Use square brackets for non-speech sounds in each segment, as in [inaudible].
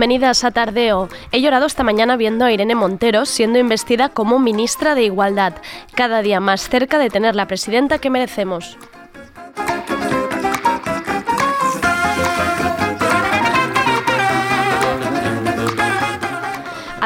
Bienvenidas a Tardeo. He llorado esta mañana viendo a Irene Montero siendo investida como ministra de Igualdad, cada día más cerca de tener la presidenta que merecemos.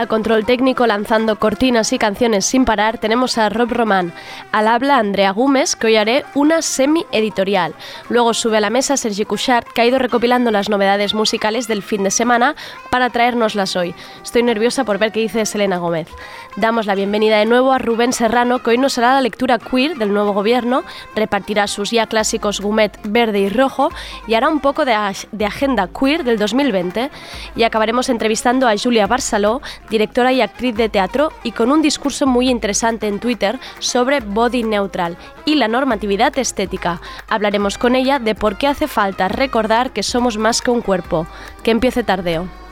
Al control técnico lanzando cortinas y canciones sin parar tenemos a Rob Román. Al habla Andrea Gómez, que hoy haré una semi-editorial. Luego sube a la mesa Sergi Couchard, que ha ido recopilando las novedades musicales del fin de semana para traérnoslas hoy. Estoy nerviosa por ver qué dice Selena Gómez. Damos la bienvenida de nuevo a Rubén Serrano, que hoy nos hará la lectura queer del nuevo gobierno, repartirá sus ya clásicos Gumet verde y rojo y hará un poco de, de agenda queer del 2020. Y acabaremos entrevistando a Julia Barceló, directora y actriz de teatro, y con un discurso muy interesante en Twitter sobre body neutral y la normatividad estética. Hablaremos con ella de por qué hace falta recordar que somos más que un cuerpo. Que empiece tardeo.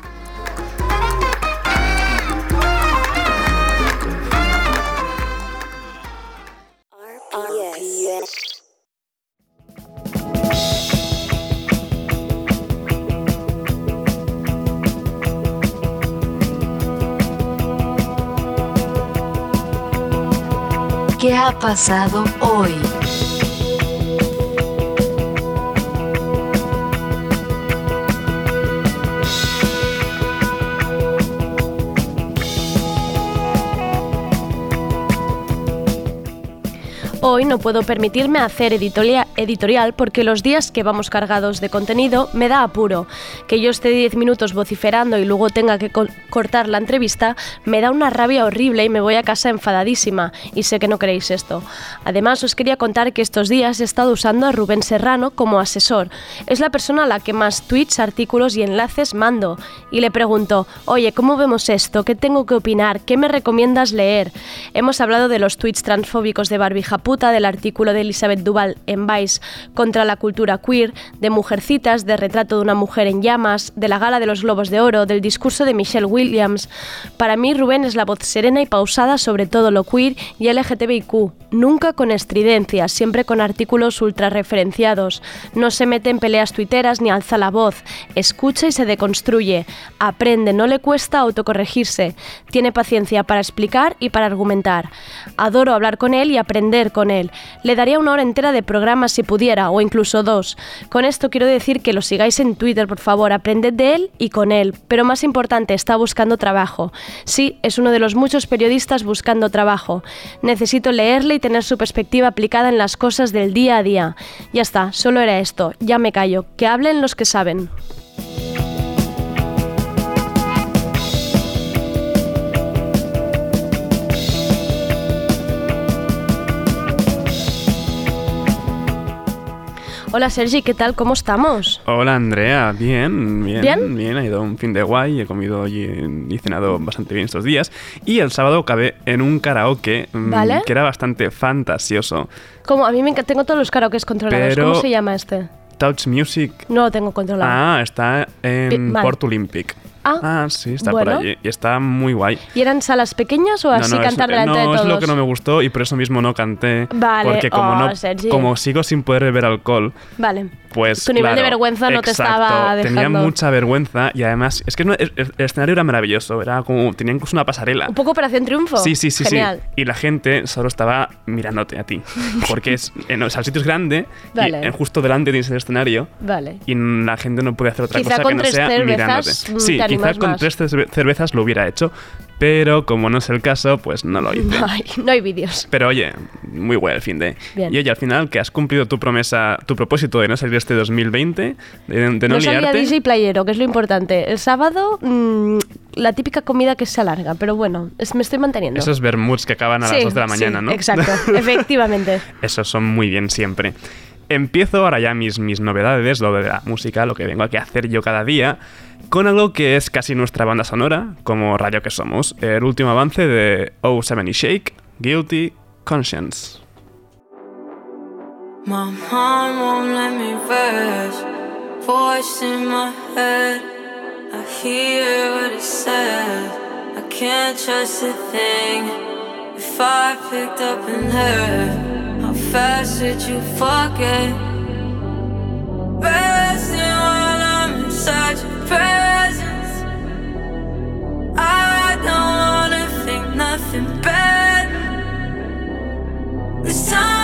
Pasado hoy? Hoy no puedo permitirme hacer editoria- editorial porque los días que vamos cargados de contenido me da apuro. Que yo esté 10 minutos vociferando y luego tenga que co- cortar la entrevista me da una rabia horrible y me voy a casa enfadadísima. Y sé que no queréis esto. Además, os quería contar que estos días he estado usando a Rubén Serrano como asesor. Es la persona a la que más tweets, artículos y enlaces mando. Y le pregunto, oye, ¿cómo vemos esto? ¿Qué tengo que opinar? ¿Qué me recomiendas leer? Hemos hablado de los tweets transfóbicos de Barbie Japuta, del artículo de Elizabeth Duval en Vice contra la cultura queer, de Mujercitas, de Retrato de una mujer en llamas, de la Gala de los Globos de Oro, del discurso de Michelle Williams. Para mí, Rubén es la voz serena y pausada sobre todo lo queer y LGTBIQ, nunca con estridencia, siempre con artículos ultra referenciados. No se mete en peleas tuiteras ni alza la voz, escucha y se deconstruye, aprende, no le cuesta autocorregirse, tiene paciencia para explicar y para argumentar. Adoro hablar con él y aprender con él. Le daría una hora entera de programa si pudiera, o incluso dos. Con esto quiero decir que lo sigáis en Twitter, por favor, aprended de él y con él. Pero más importante, está buscando trabajo. Sí, es uno de los muchos periodistas buscando trabajo. Necesito leerle y tener su perspectiva aplicada en las cosas del día a día. Ya está, solo era esto. Ya me callo. Que hablen los que saben. Hola Sergi, ¿qué tal? ¿Cómo estamos? Hola Andrea, bien, bien, ¿Bien? bien, ha ido un fin de guay, he comido y, y cenado bastante bien estos días y el sábado acabé en un karaoke mm, que era bastante fantasioso. Como a mí me encanta, tengo todos los karaokes controlados. Pero- ¿Cómo se llama este? Touch Music, No lo tengo controlado. ah, está en. Port Olympic. Ah, sí, está bueno. por allí y está muy guay. ¿Y eran salas pequeñas o así no, no, cantar es, delante no, de es todos? lo que no me gustó y por eso mismo no canté. Vale, Porque como, oh, no, Sergi. como sigo sin poder beber alcohol, Vale. pues Tu nivel de vergüenza no te estaba Tenía dejando. mucha vergüenza y además es que no- el, el escenario era maravilloso, era como tenía incluso una pasarela. Un poco Operación Triunfo. Sí, sí, sí, Genial. sí. Y la gente solo estaba mirándote a ti, [laughs] porque es, en, o sea, el sitio es grande Vale. y justo delante tienes el escenario Vale. y la gente no puede hacer otra Quizá cosa con que no tres sea mirándote. mm, Sí, te quizá Quizá animas con más. tres cerve- cervezas lo hubiera hecho, pero como no es el caso, pues no lo hice. [laughs] No hay, no hay vídeos. Pero oye, muy bueno el fin de. Bien. Y oye, al final, que has cumplido tu promesa, tu propósito de no salir este 2020, de, de no, No liarte. DJ playero, que es lo importante. El sábado, mm, la típica comida que se alarga, pero bueno, es- me estoy manteniendo. Esos vermuts que acaban a las Sí, 2 de la sí, mañana, ¿no? Exacto, [laughs] efectivamente. Esos son muy bien siempre. Empiezo ahora ya mis, mis novedades, lo de la música, lo que vengo aquí a hacer yo cada día, con algo que es casi nuestra banda sonora, como Radio que somos, el último avance de O7 y Shake, Guilty Conscience. Fast would you forget? Resting while I'm inside your presence. I don't wanna think nothing bad. This time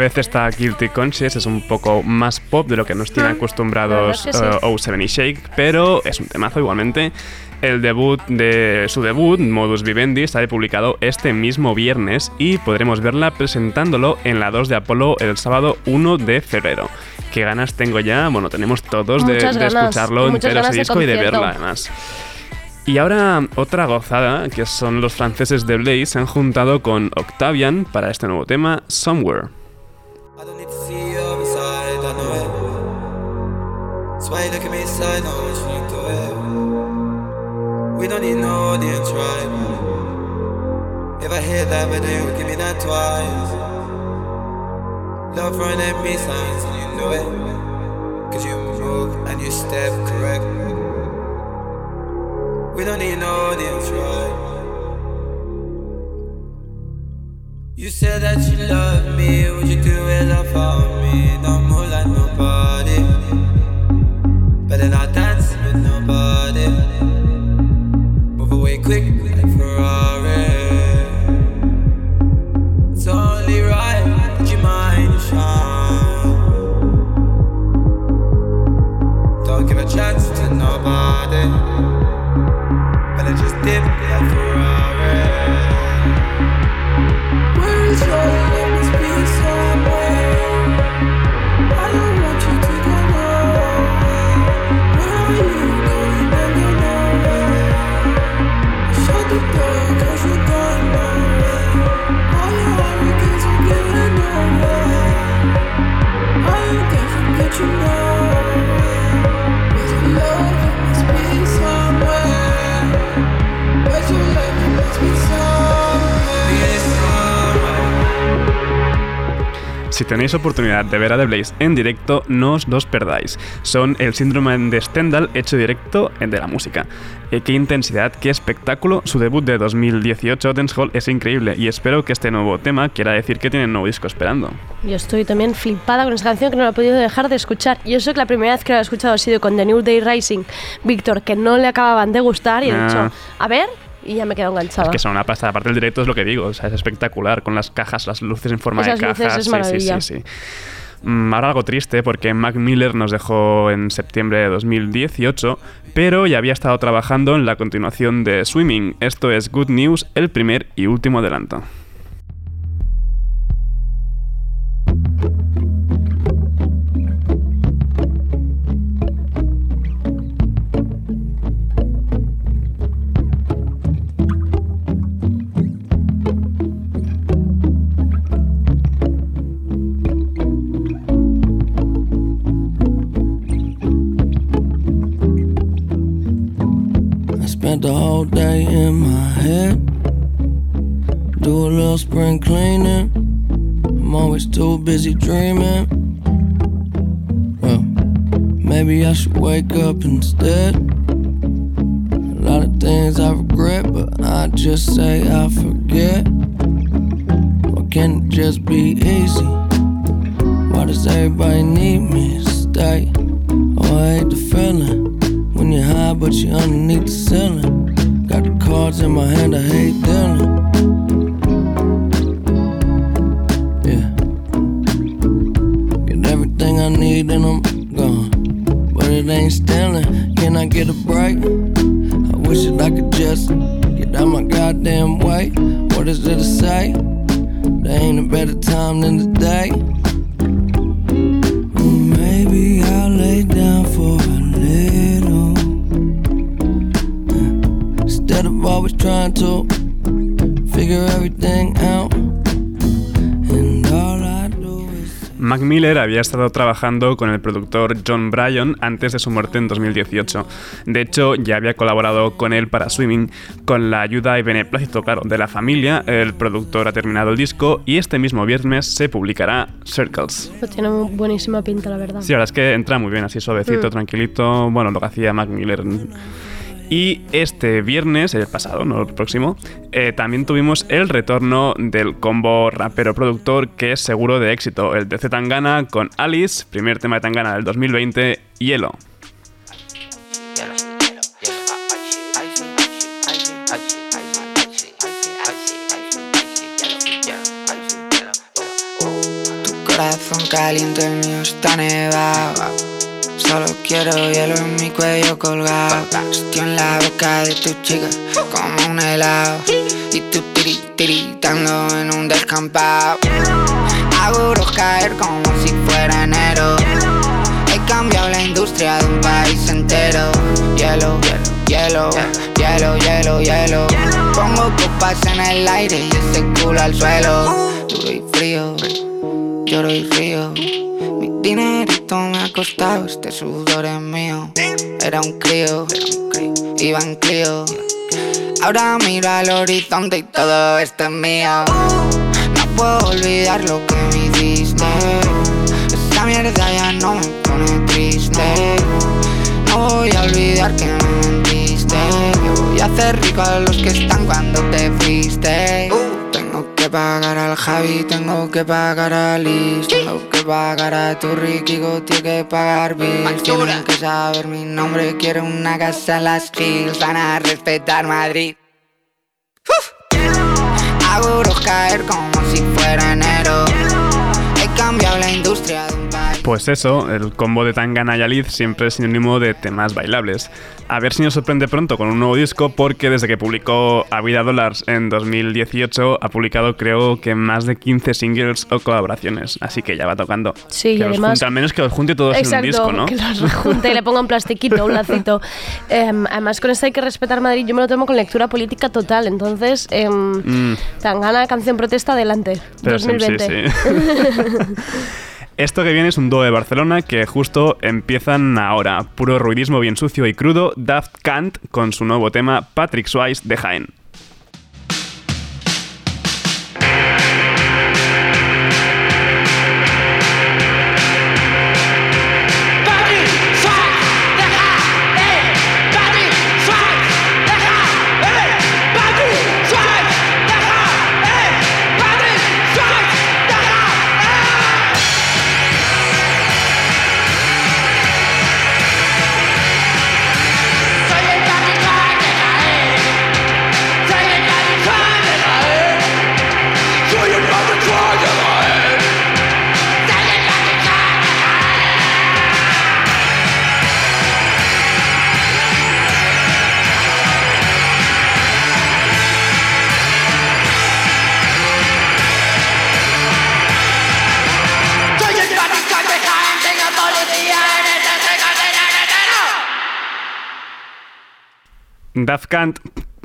vez esta Guilty Conscience es un poco más pop de lo que nos tiene acostumbrados La verdad eh, O7 y Shake, pero es un temazo igualmente. El debut de su debut, Modus Vivendi, sale publicado este mismo viernes y podremos verla presentándolo en la 2 de Apolo el sábado 1 de febrero. Qué ganas tengo ya, bueno, tenemos todos de, de escucharlo entero ese disco y de verla además. Y ahora otra gozada, que son los franceses de Blaze, se han juntado con Octavian para este nuevo tema, Somewhere. That's why you look at me side, know what you do it. We don't need no audience, right? If I hear that video, give me that twice. Love running at me signs, and you know it. Cause you move and you step correct. We don't need no audience, right? You said that you love me, would you do it all for me? Don't move like nobody. Better not dance with nobody. Move away quick like Ferrari. Si tenéis oportunidad de ver a The Blaze en directo, no os los perdáis. Son el síndrome de Stendhal hecho directo de la música. Eh, qué intensidad, qué espectáculo. Su debut de 2018, Dancehall, es increíble y espero que este nuevo tema quiera decir que tienen nuevo disco esperando. Yo estoy también flipada con esta canción que no la he podido dejar de escuchar. Yo sé que la primera vez que la he escuchado ha sido con The New Day Rising, Víctor, que no le acababan de gustar y he Ah. dicho, a ver, y ya me he quedado enganchada. Es que son una pasada. Aparte del directo es lo que digo, o sea, es espectacular con las cajas, las luces en forma Esas de luces cajas. es sí, sí, sí, sí. Mm, Ahora algo triste porque Mac Miller nos dejó en septiembre de 2018, pero ya había estado trabajando en la continuación de Swimming. Esto es Good News, el primer y último adelanto. Había estado trabajando con el productor John Bryan antes de su muerte en 2018. De hecho, ya había colaborado con él para Swimming. Con la ayuda y beneplácito, claro, de la familia, el productor ha terminado el disco y este mismo viernes se publicará Circles. Pues tiene buenísima pinta, la verdad. Sí, la verdad es que entra muy bien, así suavecito, Mm. tranquilito. Bueno, lo que hacía Mac Miller. Y este viernes, el pasado, no el próximo, eh, también tuvimos el retorno del combo rapero-productor que es seguro de éxito, el de Z Tangana con Alice, primer tema de Tangana del 2020, Hielo. Tu corazón caliente, el mío está nevado. Solo quiero hielo en mi cuello colgado. Estoy en la boca de tu chica como un helado. Y tú tiri, tiritando en un descampado. Hago caer como si fuera enero. He cambiado la industria de un país entero. Hielo, hielo, hielo, hielo, hielo. Pongo copas en el aire y ese culo al suelo. Duro y frío, lloro y río. Mi dinerito me ha costado, este sudor es mío. Era un crío, iba en Clio. Ahora miro al horizonte y todo esto es mío. No puedo olvidar lo que me hiciste. Esa mierda ya no me pone triste. No voy a olvidar que me mentiste. Yo voy a hacer rico a los que están cuando te fuiste. Tengo que pagar al Javi, tengo que pagar a Liz, tengo que pagar a tu Ricky, tengo que pagar bills. Tienen que saber mi nombre, quiero una casa en las Hills, van a respetar Madrid. Hago caer como Pues eso, el combo de Tangana y Alice siempre es sinónimo de temas bailables. A ver si nos sorprende pronto con un nuevo disco, porque desde que publicó A Vida Dollars en 2018 ha publicado creo que más de 15 singles o colaboraciones, así que ya va tocando. Sí, y que los además- junte, al menos que los junte todos en un Exacto, disco, ¿no? que los junte y le ponga un plastiquito, un lacito. [laughs] Em, además, con esto hay que respetar Madrid. Yo me lo tomo con lectura política total. Entonces, em, Mm, Tangana, canción protesta, adelante. pero sí, 2020. sí, sí. [laughs] [laughs] Esto que viene es un dúo de Barcelona que justo empiezan ahora. Puro ruidismo bien sucio y crudo, Daft Kant con su nuevo tema Patrick Swayze de Jaén. Daft Kant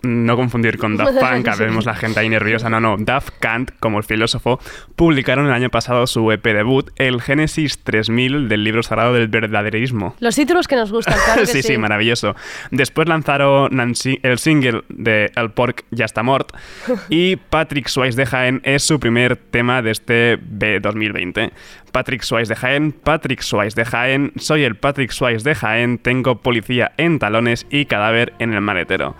no confundir con Daft Punk, [laughs] a vemos la gente ahí nerviosa, no, no, Daft Kant, como el filósofo, publicaron el año pasado su EP debut, el Génesis 3000 del libro sagrado del verdaderismo. Los títulos que nos gustan, claro [laughs] que sí, sí, maravilloso. Después lanzaron Nancy- el single de El Porc ya está mort y Patrick Swayze de Jaén es su primer tema de este B 2020. Patrick Swayze de Jaén, Patrick Swayze de Jaén, soy el Patrick Swayze de Jaén, tengo policía en talones y cadáver en el maletero.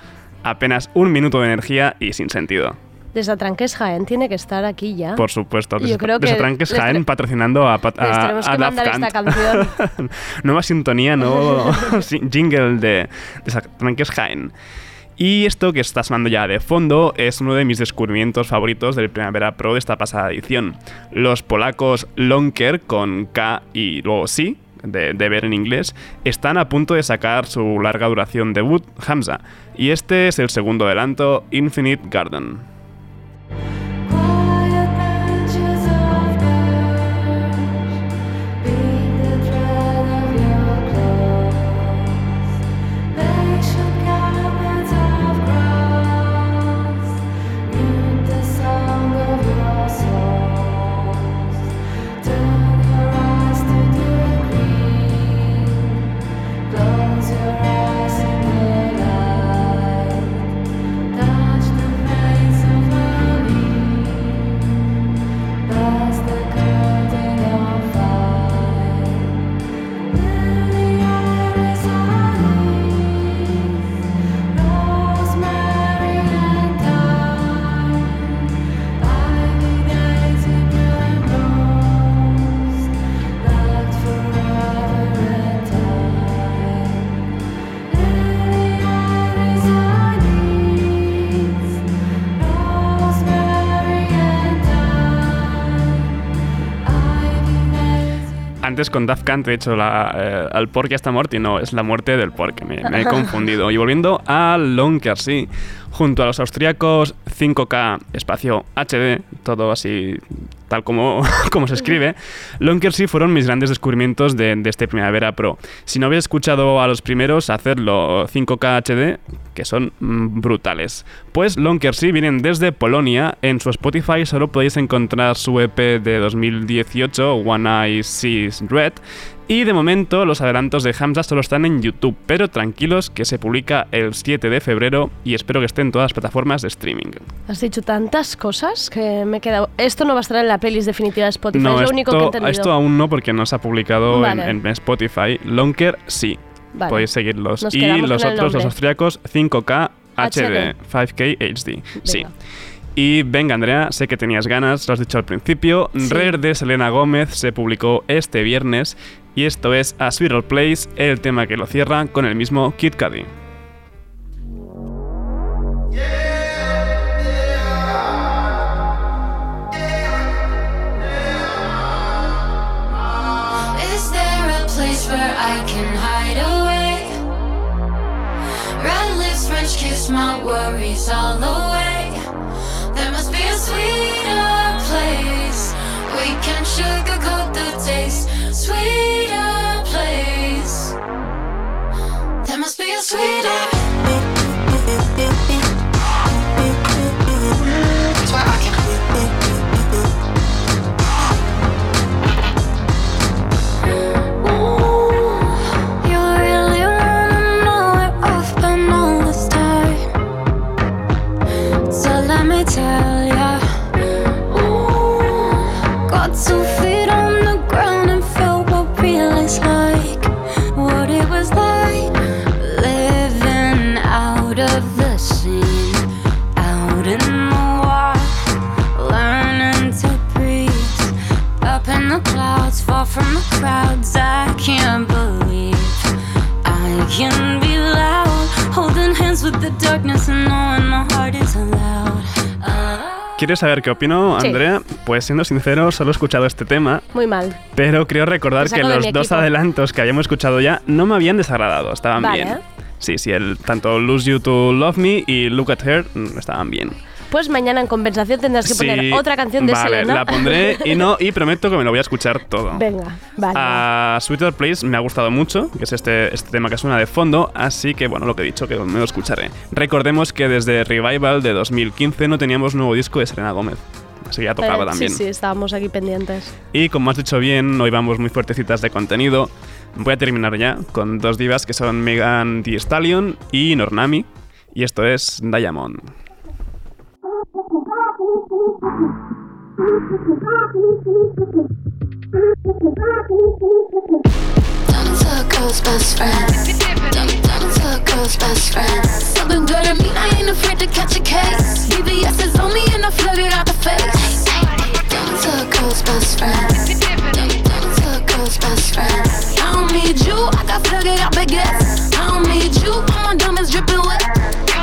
Apenas un minuto de energía y sin sentido. Desatranques Jaén tiene que estar aquí ya. Por supuesto, Yo creo que Desatranques Jaén patrocinando a, les a, tenemos a que Daft mandar esta Kant. canción. [laughs] Nueva sintonía, nuevo [laughs] jingle de Desatranques Jaén. Y esto que está sonando ya de fondo es uno de mis descubrimientos favoritos del Primavera Pro de esta pasada edición. Los polacos Lonker con K y luego sí, de, ver en inglés, están a punto de sacar su larga duración debut, Hamza. Y este es el segundo adelanto, Infinite Garden. Antes con Daft Kant he hecho la, eh, al porc ya está muerto y no, es la muerte del porc, me, me he confundido. Y volviendo a Lonker, sí, junto a los austríacos 5K espacio HD, todo así tal como, [laughs] como se escribe, Lonker sí fueron mis grandes descubrimientos de, este Primavera Pro. Si no habéis escuchado a los primeros, hacerlo 5K HD, que son brutales. Pues Lonker sí vienen desde Polonia. En su Spotify solo podéis encontrar su EP de 2018, One Eye Sees Red. Y de momento los adelantos de Hamza solo están en YouTube, pero tranquilos que se publica el 7 de febrero y espero que esté en todas las plataformas de streaming. Has dicho tantas cosas que me he quedado. Esto no va a estar en la playlist definitiva de Spotify, no, es lo esto, único que he entendido. esto aún no porque no se ha publicado en- Vale. en, Spotify. Lonker sí, Vale. podéis seguirlos. Nos y los otros, los austriacos, 5K HD, HD. 5K HD. Sí. Y venga, Andrea, sé que tenías ganas, lo has dicho al principio. Sí. Rare de Selena Gómez se publicó este viernes y esto es A Sweeter Place, el tema que lo cierra con el mismo Kid Cudi. My worries all away. There must be a sweeter place. We can sugarcoat the taste. Sweeter place. There must be a sweeter. ¿Quieres saber qué opino, Sí. Andrea? Pues siendo sincero, solo he escuchado este tema, Muy mal. pero creo recordar que los dos adelantos que habíamos escuchado ya no me habían desagradado, estaban Vale. bien. Sí, sí, el, tanto Lose You to Love Me y Look at Her mm, estaban bien. Después mañana en compensación tendrás que poner Sí, otra canción de vale, Selena. la pondré y no y prometo que me lo voy a escuchar todo. Venga, vale. A Sweeter Place me ha gustado mucho, que es este, este tema que suena de fondo, así que bueno, lo que he dicho, que me lo escucharé. Recordemos que desde Revival de 2015 no teníamos nuevo disco de Selena Gómez, así que ya tocaba Eh, también. Sí, sí, estábamos aquí pendientes. Y como has dicho bien, hoy vamos muy fuertecitas de contenido. Voy a terminar ya con dos divas que son Megan Thee Stallion y Nornami, y esto es Diamond. Turn into a girl's best friend. Turn into a girl's best friend. Something good at me, I ain't afraid to catch a case. BBS is on me and I flood it out the face. Turn into a girl's best friend. Turn into a girl's best friend. I don't need you, I got flooded out baguettes. I don't need you, all my diamonds dripping wet.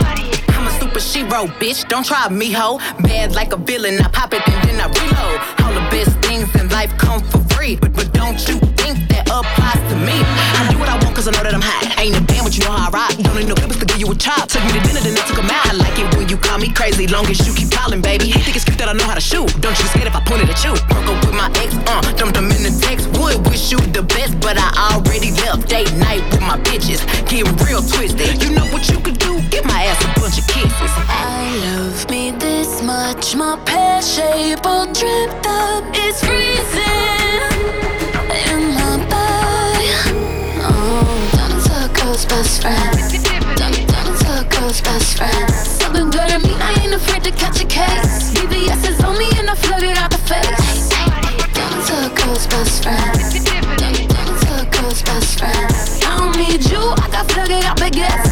A super shero, bitch. Don't try me, ho. Bad like a villain. I pop it and then I reload. All the best things in life come for free. But, but don't you think that applies to me? I do what I want cause I know that I'm hot. Ain't a band, but you know how I rock. Don't need no clippers to give you a chop. Took me to dinner, then I took 'em out. I like it when you call me crazy. Long as you keep calling, baby. Think it's cute that I know how to shoot. Don't you get scared if I point it at you. Broke up with my ex, uh. Dumped them in the text. Would wish you the best, but I already left. Date night with my bitches. Getting real twisted. You know what you could do? Much. My pear shape all dripped up. It's freezing in my body. Oh, turn into a girl's best friend. Turn, turn into a girl's best friend. Something good at me, I ain't afraid to catch a case. BBS is on me and I flood it out the face. Turn into a girl's best friend. Turn, turn into a girl's best friend. I don't need you, I got flooded out baguettes.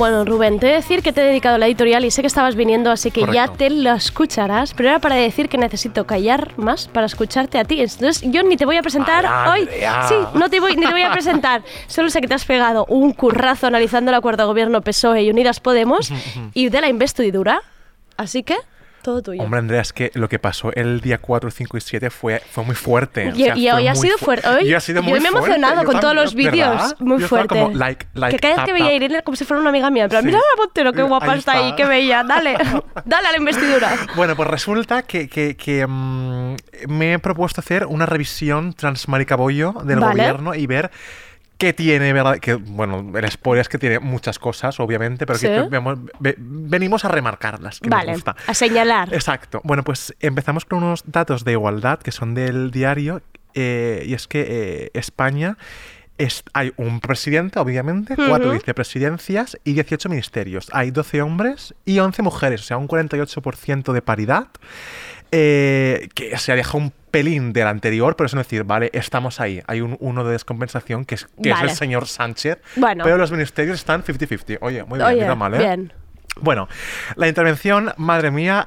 Bueno, Rubén, te he de decir que te he dedicado la editorial y sé que estabas viniendo, así que ya te la escucharás. Pero era para decir que necesito callar más para escucharte a ti. Entonces, yo ni te voy a presentar hoy. Andrea. Sí, no te voy, ni te voy a presentar. [laughs] Solo sé que te has pegado un currazo analizando el acuerdo de gobierno PSOE y Unidas Podemos y de la investidura. Así que, todo tuyo. Hombre, Andrea, es que lo que pasó el día 4, 5 y 7 fue, fue muy fuerte. o Y, sea, y fue hoy ha sido fu- fuerte. Hoy, yo muy me he emocionado yo con todos los vídeos. Muy Yo fuerte. como, like, like, que cada vez que veía a. Irene como si fuera una amiga mía. Sí. mira la Montero, qué guapa Ahí está ahí, qué bella. Dale, [laughs] dale a la investidura. Bueno, pues resulta que, que- que, mm, me he propuesto hacer una revisión transmaricabollo del Vale. gobierno y ver qué tiene, ¿verdad? Que, bueno, el spoiler es que tiene muchas cosas, obviamente, pero Sí. que vemos- ve- venimos a remarcarlas, que nos Vale, gusta. a señalar. Exacto. Bueno, pues empezamos con unos datos de igualdad que son del diario, eh, y es que eh, España... es- hay un presidente, obviamente, cuatro vicepresidencias y 18 ministerios. Hay 12 hombres y 11 mujeres, o sea, un 48% de paridad, eh, que se aleja un pelín del anterior, pero es decir, vale, estamos ahí. Hay un, uno de descompensación que es, que es Vale. el señor Sánchez, Bueno. pero los ministerios están 50-50. Oye, muy bien, Oye, mira mal, ¿eh? bien. Bueno, la intervención, madre mía,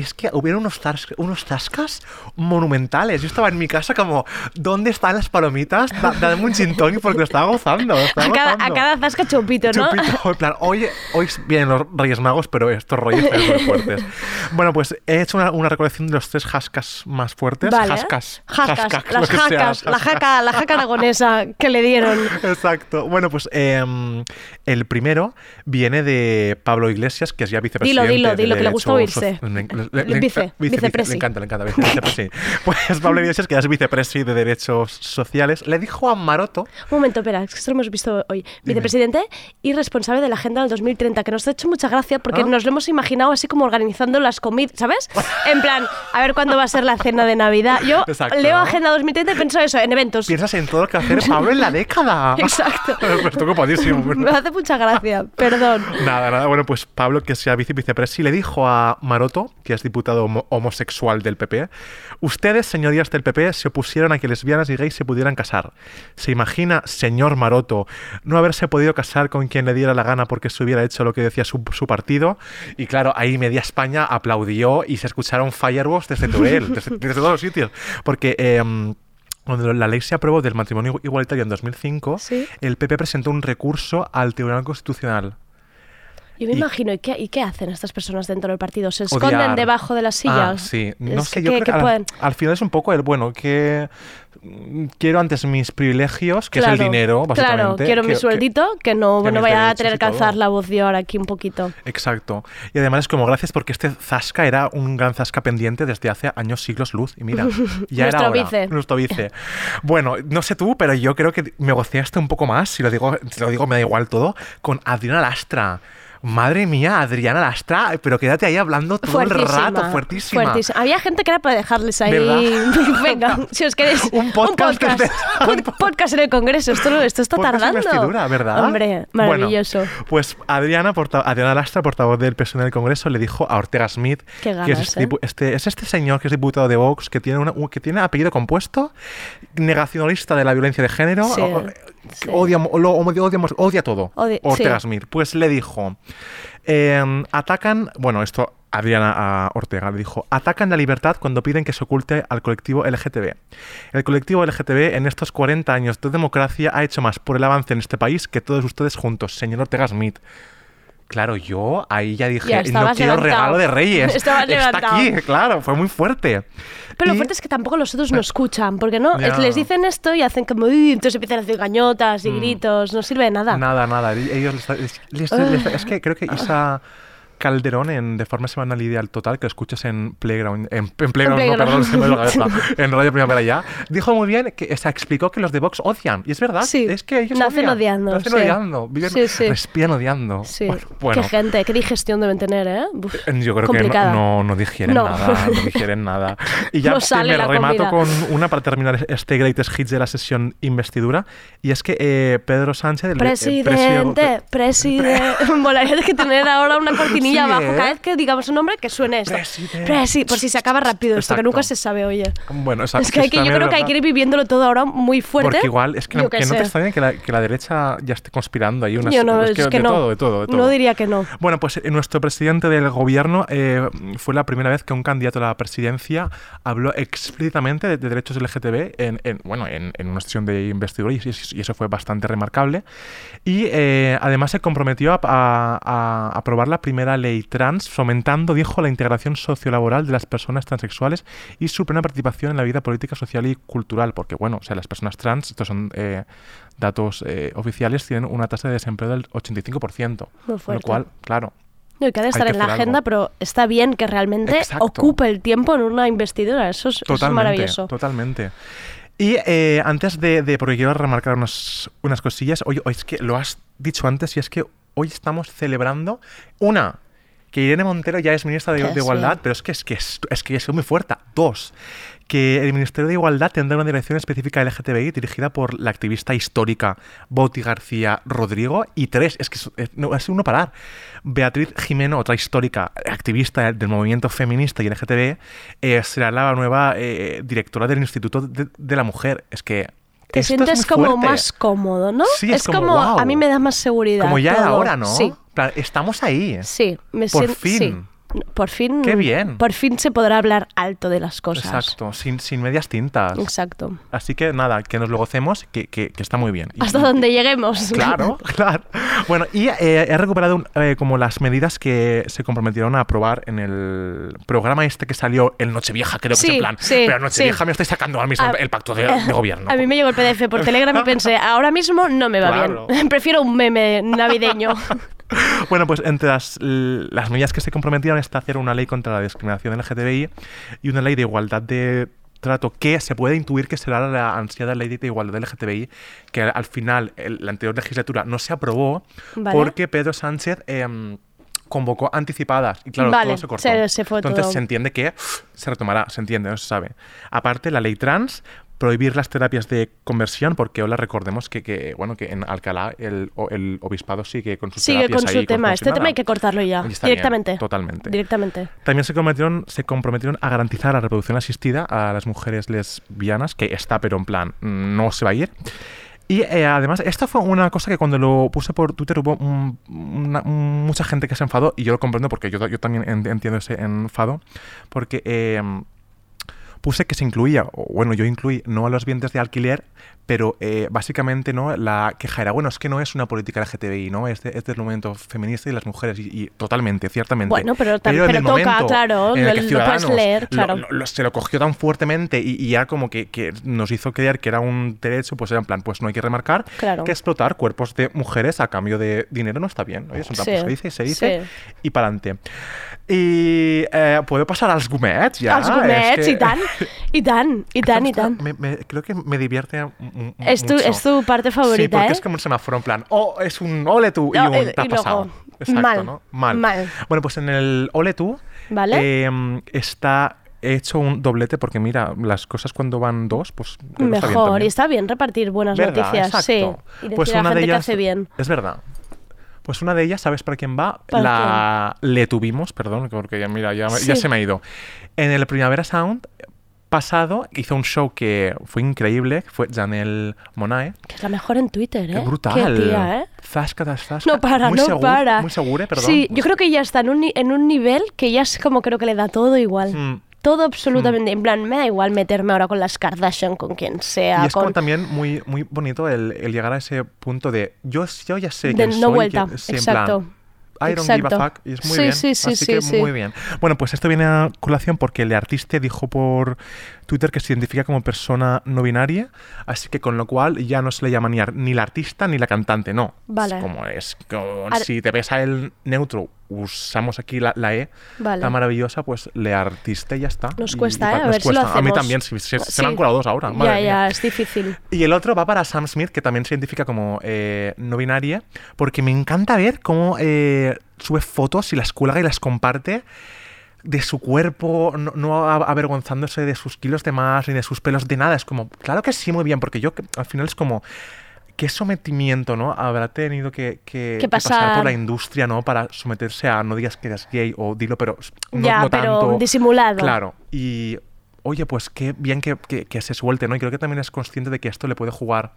es que hubieron unos, tas- unos tascas monumentales. Yo estaba en mi casa como, ¿dónde están las palomitas? Da- Dame un gin tonic porque lo estaba gozando. lo estaba A cada, a gozando. cada zasca chupito, ¿no? Chupito, en plan, hoy, hoy vienen los Reyes Magos, pero estos Reyes están muy fuertes. [laughs] Bueno, pues he hecho una, una recolección de los tres jascas más fuertes. Vale. Jascas. Las sea, jacas, la jaca, la jaca aragonesa que le dieron. Exacto. Bueno, pues em, el primero viene de Pablo Iglesias, que es ya vicepresidente. Dilo, dilo, de dilo, que le gusta oírse. Le, le- Vice, vicepresi. Le encanta, le encanta. vice- vicepresi. [laughs] Pues Pablo Iglesias, que ya es vicepresi de Derechos Sociales, le dijo a Maroto Un momento, espera, es que esto lo hemos visto hoy. Vicepresidente y responsable de la Agenda del 2030, que nos ha hecho mucha gracia porque Ah. nos lo hemos imaginado así como organizando las comidas, ¿sabes? [laughs] En plan, a ver cuándo va a ser la cena de Navidad. Yo Exacto. leo Agenda 2030 y pienso eso, en eventos. Piensas en todo lo que hacer [laughs] Pablo en la década. Exacto. Pues estoy ocupadísimo. Me hace mucha gracia, perdón. Nada, nada. Bueno, pues Pablo, que sea vice vicepresi, le dijo a Maroto, que es diputado homo- homosexual del PP, ustedes, señorías del PP, se opusieron a que lesbianas y gays se pudieran casar. ¿Se imagina, señor Maroto, no haberse podido casar con quien le diera la gana porque se hubiera hecho lo que decía su, su partido? Y claro, ahí media España aplaudió y se escucharon fireworks desde [laughs] Teruel, desde, desde todos los sitios. Porque... em, cuando la ley se aprobó del matrimonio igualitario en 2005, Sí. el PP presentó un recurso al Tribunal Constitucional. Yo me Y- imagino, ¿y qué, ¿y qué hacen estas personas dentro del partido? ¿Se esconden Odiar. debajo de las sillas? Ah, sí. No Es sé, que- yo creo que que, al, final es un poco el, bueno, que mm, quiero antes mis privilegios, que es el dinero, básicamente. Claro, quiero mi que- sueldito, que, no, no vaya a tener que alzar la voz yo ahora aquí un poquito. Exacto. Y además es como gracias porque este Zasca era un gran Zasca pendiente desde hace años, siglos luz. Y mira, [laughs] ya era Nuestro hora. vice. Nuestro vice. Bueno, no sé tú, pero yo creo que me gociaste un poco más, si lo digo, si lo digo me da igual todo, con Adriana Lastra. Madre mía, Adriana Lastra, pero quédate ahí hablando todo el rato, fuertísima. fuertísima. Había gente que era para dejarles ahí. ¿Verdad? [laughs] Venga, si os queréis. [laughs] Un podcast Un podcast, desde- Un podcast en el Congreso. Esto, esto está Podcast tardando. ¿verdad? Hombre, Bueno, maravilloso. pues Adriana, porta- Adriana Lastra, portavoz del PSOE en el Congreso, le dijo a Ortega Smith, que es, este, ¿eh? este- es este señor que es diputado de Vox, que tiene, una- que tiene apellido compuesto, negacionalista de la violencia de género, Sí, sí. odia, lo- odia, odia todo. Odia- Ortega sí. Smith. Pues le dijo, eh, atacan, bueno, esto Adriana a Ortega le dijo, atacan la libertad cuando piden que se oculte al colectivo LGTB. El colectivo LGTB en estos 40 años de democracia ha hecho más por el avance en este país que todos ustedes juntos, señor Ortega Smith. Claro, yo ahí ya dije, Ya no quiero levantado. regalo de Reyes. [laughs] Estabas Está levantado. aquí, claro, fue muy fuerte. Pero lo fuerte es que tampoco los otros no escuchan, porque no, les dicen esto y hacen como, "Uy", entonces empiezan a hacer gañotas y gritos, no sirve de nada. Mm. Nada, nada. Ellos les- les- les- les- es que creo que Isa Calderón en De forma semanal ideal total, que lo escuchas en Playground, en, en Playground, no, Playground. perdón, se me la cabeza, en Radio Primavera ya, dijo muy bien que, o sea, explicó que los de Vox odian. Y es verdad, Sí, es que ellos nacen odian, odiando, Nacen sí. odiando, viven, Sí, respiran odiando. Bueno, qué gente, qué digestión deben tener, ¿eh? Uf, yo creo complicada. que no, no, no digieren No. nada, no [laughs] digieren nada. Y ya No me remato comida. con una para terminar este greatest hits de la sesión investidura, y es que eh, Pedro Sánchez... el- eh, Presidente, presidente. [laughs] [laughs] Molaría que tener ahora una cortinilla Sí, abajo. ¿eh? Cada vez que digamos un nombre, que suene esto. Presidente. Presi, por si se acaba rápido esto, que Exacto. nunca se sabe, oye. Bueno, esa- Es que, hay que yo creo es que hay verdad. que ir viviéndolo todo ahora muy fuerte. Porque igual es que no, que no te extraña que la, que la derecha ya esté conspirando ahí unas Yo no, es que de no. todo, de todo, de todo. No diría que no. Bueno, pues eh, nuestro presidente del gobierno eh, fue la primera vez que un candidato a la presidencia habló explícitamente de, de derechos LGTB en, en, bueno, en, en una sesión de investidura y, y- y eso fue bastante remarcable. Y eh, además se comprometió a, a- a aprobar la primera ley trans, fomentando, dijo, la integración sociolaboral de las personas transexuales y su plena participación en la vida política, social y cultural. Porque, bueno, o sea, las personas trans, estos son eh, datos eh, oficiales, tienen una tasa de desempleo del 85%. Muy Con lo fuerte. cual, claro, No, y que ha de estar en la agenda, algo. pero está bien que realmente Exacto. ocupe el tiempo en una investidura. Eso es, eso es Totalmente, maravilloso. totalmente. Y eh, antes de, de- porque quiero remarcar unas, unas cosillas, oye, es que lo has dicho antes y es que hoy estamos celebrando una, que Irene Montero ya es ministra de. Igualdad, pero es que es que es, es que es muy fuerte. Dos, que el Ministerio de Igualdad tendrá una dirección específica LGTBI dirigida por la activista histórica Boti García Rodrigo. Y tres, es que es, no, es uno parar. Beatriz Jimeno, otra histórica activista del movimiento feminista y LGTB, eh, será la nueva eh, directora del Instituto de, de la Mujer. Es que. Te esto sientes como fuerte. más cómodo, ¿no? Sí, es es como, a mí me da más seguridad. Como ya todo. hora, ¿no? Sí, Estamos ahí. sí. Me Por fin. sí. Por fin. Qué bien. Por fin se podrá hablar alto de las cosas. Exacto, sin, sin medias tintas. Exacto. Así que nada, que nos lo gocemos, que, que- que está muy bien. Hasta y- donde lleguemos. [laughs] Claro, claro. Bueno, y eh, he recuperado un- eh, como las medidas que se comprometieron a aprobar en el programa este que salió el Nochevieja, creo que es en plan. sí, pero Nochevieja sí. me estoy sacando ahora mismo A- el pacto de, [laughs] de gobierno. A mí me llegó el PDF por Telegram y pensé, [laughs] ahora mismo no me va Claro. bien. Prefiero un meme navideño. Bueno, pues entre las, las medidas que se comprometieron está hacer una ley contra la discriminación LGTBI y una ley de igualdad de trato que se puede intuir que será la ansiada ley de igualdad LGTBI que al final el- la anterior legislatura no se aprobó Vale. porque Pedro Sánchez em, convocó anticipadas y claro, Vale, todo se cortó. se- se fue Entonces todo. se entiende que se retomará, se entiende, no se sabe. Aparte, la ley trans, prohibir las terapias de conversión, porque ahora recordemos que, que, bueno, que en Alcalá el, el obispado sigue con sus Sigue terapias con ahí, su tema. Este tema hay que cortarlo ya. Está bien, Directamente. totalmente. Directamente. También se comprometieron, se comprometieron a garantizar la reproducción asistida a las mujeres lesbianas, que está, pero en plan, no se va a ir. Y eh, además, esto fue una cosa que cuando lo puse por Twitter hubo mm, una- mucha gente que se enfadó, y yo lo comprendo porque yo, yo también en- entiendo ese enfado, porque eh, puse que se incluía, o bueno, yo incluí no a los bienes de alquiler, pero eh, básicamente no la queja era, bueno, es que no es una política LGTBI, ¿no? Es, de- es del movimiento feminista y las mujeres, y, y totalmente, ciertamente. Bueno, pero pero el toca, claro, en el que lo puedes leer, lo- claro. lo- lo- se lo cogió tan fuertemente y, y ya como que, que nos hizo creer que era un derecho, pues era en plan, pues no hay que remarcar Claro. que explotar cuerpos de mujeres a cambio de dinero no está bien. Oye, Sí, pues se dice y se dice sí. y para adelante. I eh, puedo pasar als gomets ja? Els És gomets, que- i tant, i tant, i [laughs] tant, i tant. Me- me- creo que me divierte Es tu, es tu parte Sí, favorita, porque ¿eh? es como un semáforo, en plan, oh, es un ole tú y No, un el- te ha pasado. Exacto, mal, ¿no? Mal. mal. Bueno, pues en el ole tú ¿Vale? eh, está hecho un doblete porque mira, las cosas cuando van dos, pues que está bien Mejor, y está bien repartir buenas ¿Verdad? noticias, Exacto. sí. Y Pues a la una gente de que ellas hace bien. Es verdad. Pues una de ellas, ¿sabes para quién va? ¿Para la le tuvimos, perdón, porque ya mira, ya, ya Sí. se me ha ido. En el Primavera Sound pasado hizo un show que fue increíble, fue Janelle Monae. Que es la mejor en Twitter, ¿eh? Qué brutal. Qué tía, ¿eh? Zasca, zasca. No para, muy no para. Muy segura, perdón. Sí, yo creo que ya está en un, en un nivel que ya es como creo que le da todo igual. Mm. Todo absolutamente. En plan, me da igual meterme ahora con las Kardashian, con quien sea. Y es como también muy, muy bonito el, el llegar a ese punto de yo, yo ya sé De quién no soy. vuelta, que- sí, en exacto. plan, I don't give a Exacto. fuck. Y es muy Sí, bien. sí, sí, Así sí, que sí. muy bien. Bueno, pues esto viene a colación porque el artista dijo por Twitter que se identifica como persona no binaria, así que con lo cual ya no se le llama ni, ni la artista ni la cantante, no. Vale. Es como es, con- si te pesa el neutro, usamos aquí la, la E, Vale. la maravillosa, pues le artista y ya está. Nos Y- cuesta, y pa- ¿eh? A ver si lo cuesta. A mí hacemos. también, si- se, se Sí. me han colado dos ahora. Ya, madre mía. ya, es difícil. Y el otro va para Sam Smith, que también se identifica como eh, no binaria, porque me encanta ver cómo eh, sube fotos y las cuelga y las comparte de su cuerpo, no, avergonzándose de sus kilos de más ni de sus pelos, de nada. Es como, claro que sí, muy bien, porque yo al final es como, qué sometimiento, ¿no? Habrá tenido que, que- pasar por la industria, ¿no? Para someterse a no digas que eres gay o dilo, pero no, ya, no pero tanto. disimulado. Claro, y oye, pues qué bien que, que- que se suelte, ¿no? Y creo que también es consciente de que esto le puede jugar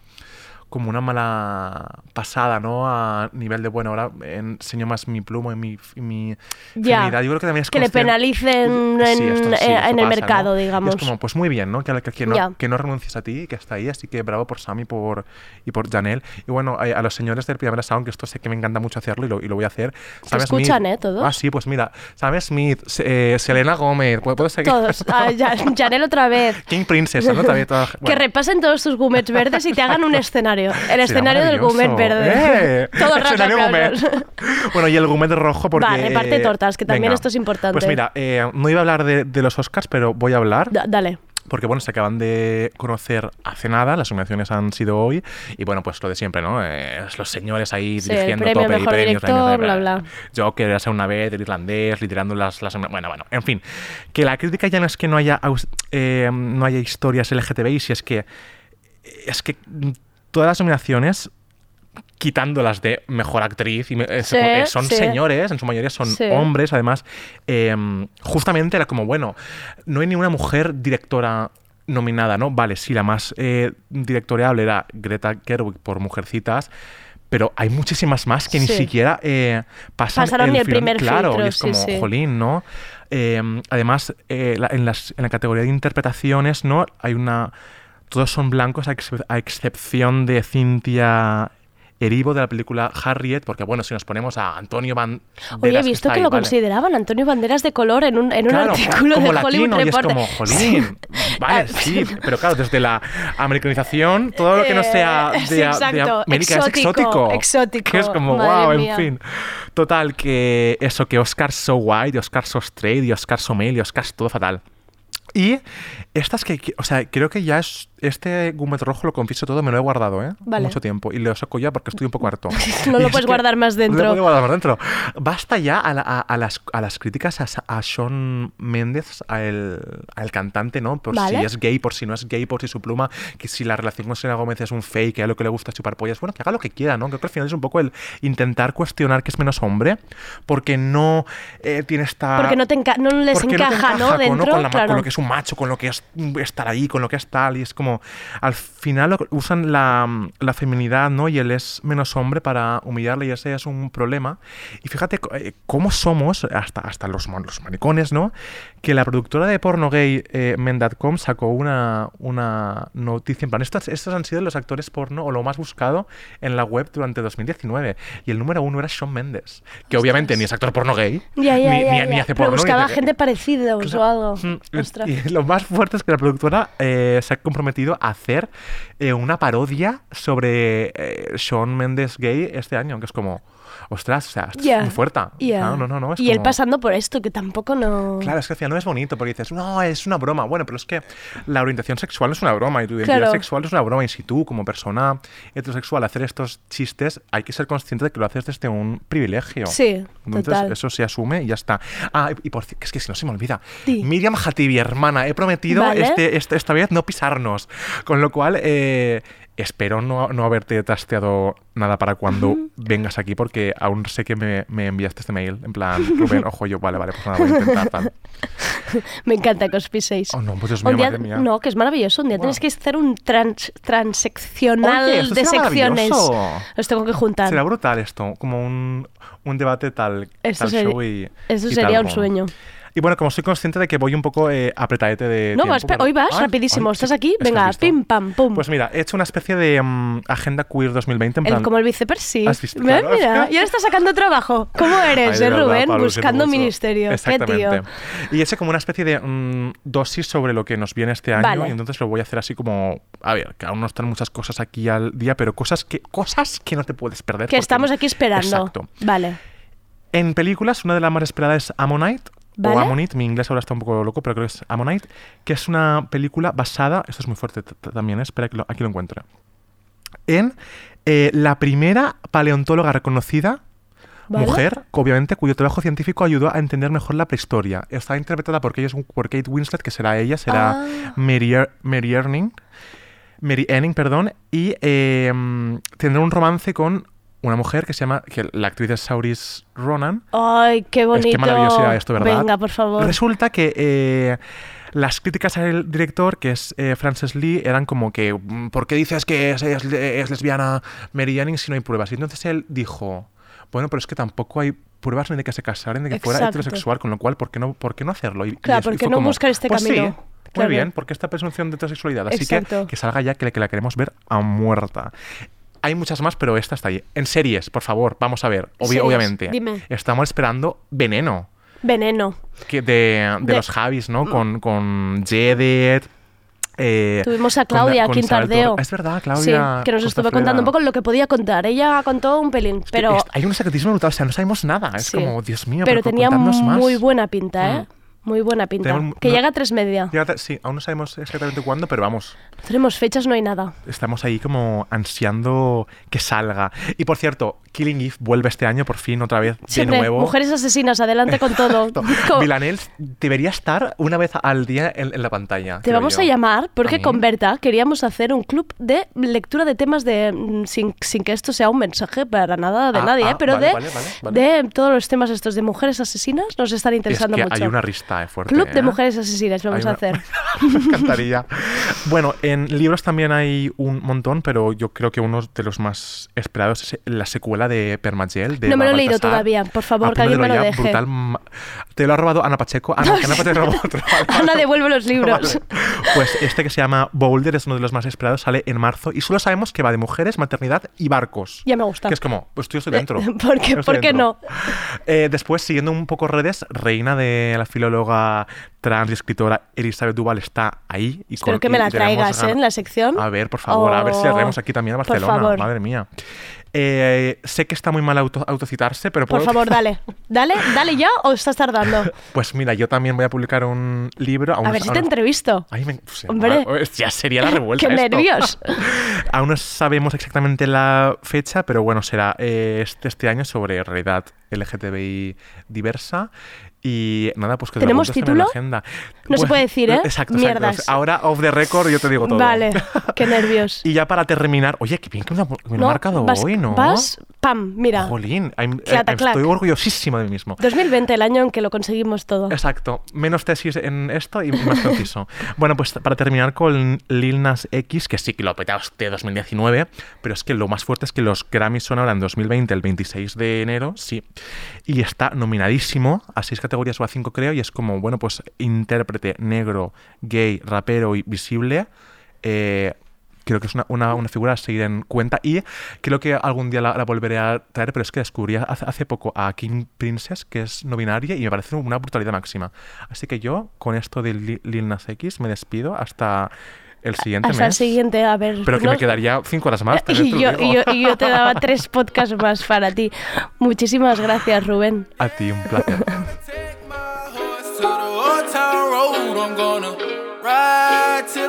como una mala pasada, ¿no? A nivel de, bueno, ahora enseño más mi plumo y mi, mi feminidad. Yo creo que también es Que le penalicen Sí, en, esto sí, eh, esto en el mercado, ¿no? Y digamos. es como, pues muy bien, ¿no? Que, que, que no, que no renuncies a ti y que está ahí. Así que bravo por Sam y por, y por Janelle. Y bueno, a, a los señores del Primavera Sound, que esto sé que me encanta mucho hacerlo y lo, y lo voy a hacer. Sam escuchan, Smith- ¿eh? Todos. Ah, sí, pues mira. Sam Smith, eh, Selena Gómez, ¿puedo, seguir? Todos. Ah, [laughs] Janel otra vez. King Princess, ¿no? También toda- [laughs] Que repasen todos tus gumets verdes y te hagan un escenario. [laughs] El escenario del gumet verde. ¡Eh! [laughs] Todo el Escenario. Bueno, y el gourmet rojo porque... Va, reparte tortas, que también venga. esto es importante. Pues mira, eh, no iba a hablar de, de los Oscars, pero voy a hablar. Da- dale. Porque bueno, se acaban de conocer hace nada, las nominaciones han sido hoy, y bueno, pues lo de siempre, ¿no? Eh, los señores ahí Sí, dirigiendo premio tope y premios, director, premios, bla, bla. Joker, era una vez, el irlandés, liderando las, las... Bueno, bueno, en fin. Que la crítica ya no es que no haya, eh, no haya historias LGTBI, si es que... Es que todas las nominaciones quitando las de mejor actriz y me- Sí, eh, son sí. señores, en su mayoría son Sí. hombres, además, eh, justamente era como, bueno, no hay ninguna mujer directora nominada, ¿no? Vale, sí, la más eh, directoriable era Greta Gerwig por Mujercitas, pero hay muchísimas más que ni siquiera eh, pasan Pasaron ni el filtro. primer Claro, filtro, y es sí, como, jolín, ¿no? Eh, además, eh, la- en, las- en la categoría de interpretaciones, ¿no? Hay una... Todos son blancos a, ex- a excepción de Cynthia Erivo de la película Harriet, porque bueno, si nos ponemos a Antonio Banderas... Oye, he visto que ahí, lo ¿vale? consideraban Antonio Banderas de color en un, en un artículo como de Hollywood y es como, jolín, vale, sí, pero claro, desde la americanización, todo lo que no sea Eh, de, sí, de exacto, América exótico, es exótico. exótico, Que es como, madre wow, en fin. Total, que eso, que Oscar so white, Oscar so straight, y Oscar so male, y Oscar todo fatal. Y estas que- o sea, creo que ya es, este gumet rojo, lo confieso todo, me lo he guardado, ¿eh? Vale. Mucho tiempo. Y lo saco ya porque estoy un poco harto. [laughs] No lo es puedes guardar más no lo dentro. puedo guardar más dentro. Basta ya a, la- a- a las, a las críticas a, Sean Méndez, al, al cantante, ¿no? Por Vale. si es gay, por si no es gay, por si su pluma, que si la relación con Selena Gómez es un fake, que a lo que le gusta chupar pollas. Bueno, que haga lo que quiera, ¿no? Creo que al final es un poco el intentar cuestionar que es menos hombre, porque no eh, tiene esta... Porque no, te enca- no les porque no te encaja, ¿no? encaja con- Dentro, con, la- claro. con lo que es un macho, con lo que es mm, estar ahí, con lo que es tal. Y es como, al final lo- usan la, la feminidad, ¿no? Y él es menos hombre para humillarle y ese es un problema. Y fíjate eh, cómo somos, hasta, hasta los, los maricones, ¿no? Que la productora de porno gay, eh, Men.com, sacó una, una noticia en plan, estos, estos han sido los actores porno o lo más buscado en la web durante 2019. Y el número uno era Shawn Mendes, que obviamente ni es actor porno gay, Ya, ya, ni, ya, ni- ni hace Pero porno. ni buscaba te- gente parecida o algo. Mm. [laughs] Y lo más fuerte es que la productora eh, se ha comprometido hacer eh, una parodia sobre eh, Shawn Mendes gay este año, que es como, ostras, o sea, esto Ya, es muy fuerte. Claro, no, no, no, es y él como- pasando por esto, que tampoco no... Claro, es que al final no es bonito porque dices, no, es una broma. Bueno, pero es que la orientación sexual es una broma y tu identidad Claro. sexual es una broma. Y si tú, como persona heterosexual, hacer estos chistes, hay que ser consciente de que lo haces desde un privilegio. Sí, Entonces, total. eso se asume y ya está. Ah, y y por es que si no se me olvida. Di. Miriam Hatibi, hermana, he prometido Vale. este, este- esta vez no pisarnos. Con lo cual, eh, espero no, no haberte trasteado nada para cuando vengas aquí, porque aún sé que me, me enviaste este mail. En plan, Rubén, ojo, yo, vale, vale, pues nada, voy a intentar. tal. [laughs] Me encanta que os piséis. Oh, no, pues Dios mío, día- madre mía. No, que es maravilloso. Un día tenéis que hacer un trans, transeccional Oye, de secciones. Los tengo que juntar. Será brutal esto, como un, un debate tal, Eso tal sería- show y eso y sería tal, un sueño. Y bueno, como soy consciente de que voy un poco eh, apretadete de No, tiempo, pero- hoy vas Ay, rapidísimo. ay, ¿Estás sí, aquí? Venga, pim, pam, pum. Pues mira, he hecho una especie de mm, agenda queer 2020 en El- plan... como el vicepersi. ¿Has visto? Mira, Claro. mira, y ahora está sacando trabajo. ¿Cómo eres, Ay, de eh, verdad, Rubén? Pablo, Buscando ministerio. Qué tío. Y he hecho como una especie de mm, dosis sobre lo que nos viene este año Vale. y entonces lo voy a hacer así como, a ver, que aún no están muchas cosas aquí al día, pero cosas que cosas que no te puedes perder. Que porque- estamos aquí esperando. Exacto. Vale. En películas, una de las más esperadas es Ammonite. Vale. O Ammonite, mi inglés ahora está un poco loco, pero creo que es Ammonite, que es una película basada, esto es muy fuerte también, ¿eh? espera que lo- aquí lo encuentro, en eh, la primera paleontóloga reconocida Vale. mujer, obviamente, cuyo trabajo científico ayudó a entender mejor la prehistoria. Está interpretada por Kate, por Kate Winslet, que será ella, será Ah. Mary, Er- Mary Erning, Mary Enning, perdón, y eh, tendrá un romance con una mujer que se llama, que la actriz es Sauris Ronan, Ay, qué bonito. es que maravilloso era esto, ¿verdad? Venga, por favor. Resulta que eh, las críticas al director, que es eh, Frances Lee, eran como que, mm, ¿por qué dices que es, es- es lesbiana Mary Jennings si no hay pruebas? Y entonces él dijo, bueno, pero es que tampoco hay pruebas ni de que se casara ni de que fuera heterosexual, con lo cual, ¿por qué no, por qué no hacerlo? Y- Claro, y ¿por qué no como, buscar este "Pues sí, camino?" Muy Claro. bien, porque esta presunción de heterosexualidad. Así Exacto. que que salga ya que, que la queremos ver a muerta. Hay muchas más, pero esta está ahí. En series, por favor, vamos a ver. Obvi- Series, obviamente. dime. Estamos esperando Veneno Veneno. que de, de De- los Javis, ¿no? Con, con Jedet. eh, Tuvimos a Claudia con Quintardeo. Es verdad, Sí, Claudia. que nos estuvo contando un poco lo que podía contar. Ella contó un pelín, Es que pero, es- hay un secretismo brutal, o sea, no sabemos nada. Es Sí. como, Dios mío, pero pero tenía más. muy buena pinta, ¿eh? Mm. Muy buena pinta. Tenemos- que no- llega a tres media. Llega- Sí, aún no sabemos exactamente cuándo, pero vamos, No tenemos fechas, no hay nada. estamos ahí como ansiando que salga. Y por cierto, Killing Eve vuelve este año por fin otra vez Siempre, de nuevo. mujeres asesinas, adelante con todo. [laughs] Villanels debería estar una vez al día en, en la pantalla. Te vamos yo. a llamar porque con Berta queríamos hacer un club de lectura de temas de mm, sin, sin que esto sea un mensaje para nada de Ah, nadie, ah, ¿eh? pero vale, de, vale, vale, vale. de todos los temas estos de mujeres asesinas nos están Es interesando que mucho. hay una rista está fuerte. Club de ¿eh? mujeres asesinas vamos Hay a hacer. [laughs] Me encantaría. Bueno, en libros también hay un montón, pero yo creo que uno de los más esperados es la secuela de Permagel. De No me lo he leído todavía. Por favor, que alguien me lo de deje. brutal Te lo ha robado Ana Pacheco. Ana, que Ana Pacheco otro. [laughs] Devuelve los [laughs] libros. Pues este que se llama Boulder es uno de los más esperados, sale en marzo y solo sabemos que va de mujeres, maternidad y barcos. Ya me gusta. Que es como, pues yo estoy dentro. ¿Por qué, por qué no? Eh, después, siguiendo un poco redes, reina de la filóloga trans y escritora Elizabeth Duval está ahí. Y Espero con- que me la traigas ¿eh? en la sección. A ver, por favor, a ver si la Oh, traemos aquí también a por Barcelona. favor. Madre mía. Eh, sé que está muy mal auto- autocitarse, pero Por puedo- favor, [laughs] dale. Dale, dale ya o estás tardando. Pues mira, yo también voy a publicar un libro. A ver si te entrevisto. Ay, me- pues, Hombre. madre, ya sería la [laughs] revuelta. ¡Qué esto. nervios! [laughs] Aún no sabemos exactamente la fecha, pero bueno, será eh, este, este año sobre realidad LGTBI diversa. Y nada, pues que ¿Tenemos también en la título? agenda. No se Pues, puede decir, ¿eh? Exacto, Mierdas. exacto. Ahora, off the record, yo te digo todo. Vale, qué nervios. [laughs] Y ya para terminar, oye, qué bien que me lo me lo ha marcado vas, hoy, ¿no? Vas, pam, mira. Jolín, I'm- eh, clac. estoy orgullosísimo de mí mismo. 2020, el año en que lo conseguimos todo. Exacto, menos tesis en esto y más conciso. [laughs] bueno, pues para terminar con Lil Nas X, que sí que lo ha petado de 2019, pero es que lo más fuerte es que los Grammys son ahora en 2020, el 26 de enero, sí, y está nominadísimo a seis categorías o a cinco creo, y es como, bueno, pues intérprete negro, gay, rapero y visible. eh, Creo que es una, una- una figura a seguir en cuenta y creo que algún día la, la volveré a traer, pero es que descubrí hace, hace poco a King Princess, que es no binaria, y me parece una brutalidad máxima. Así que yo, con esto de Li- Lil Nas X, me despido hasta el siguiente Hasta el siguiente, a ver. Pero que no- me quedaría cinco horas más. [laughs] Y yo, y, yo, y yo te daba tres podcasts más para ti. Muchísimas gracias, Rubén. A ti, un placer. [laughs]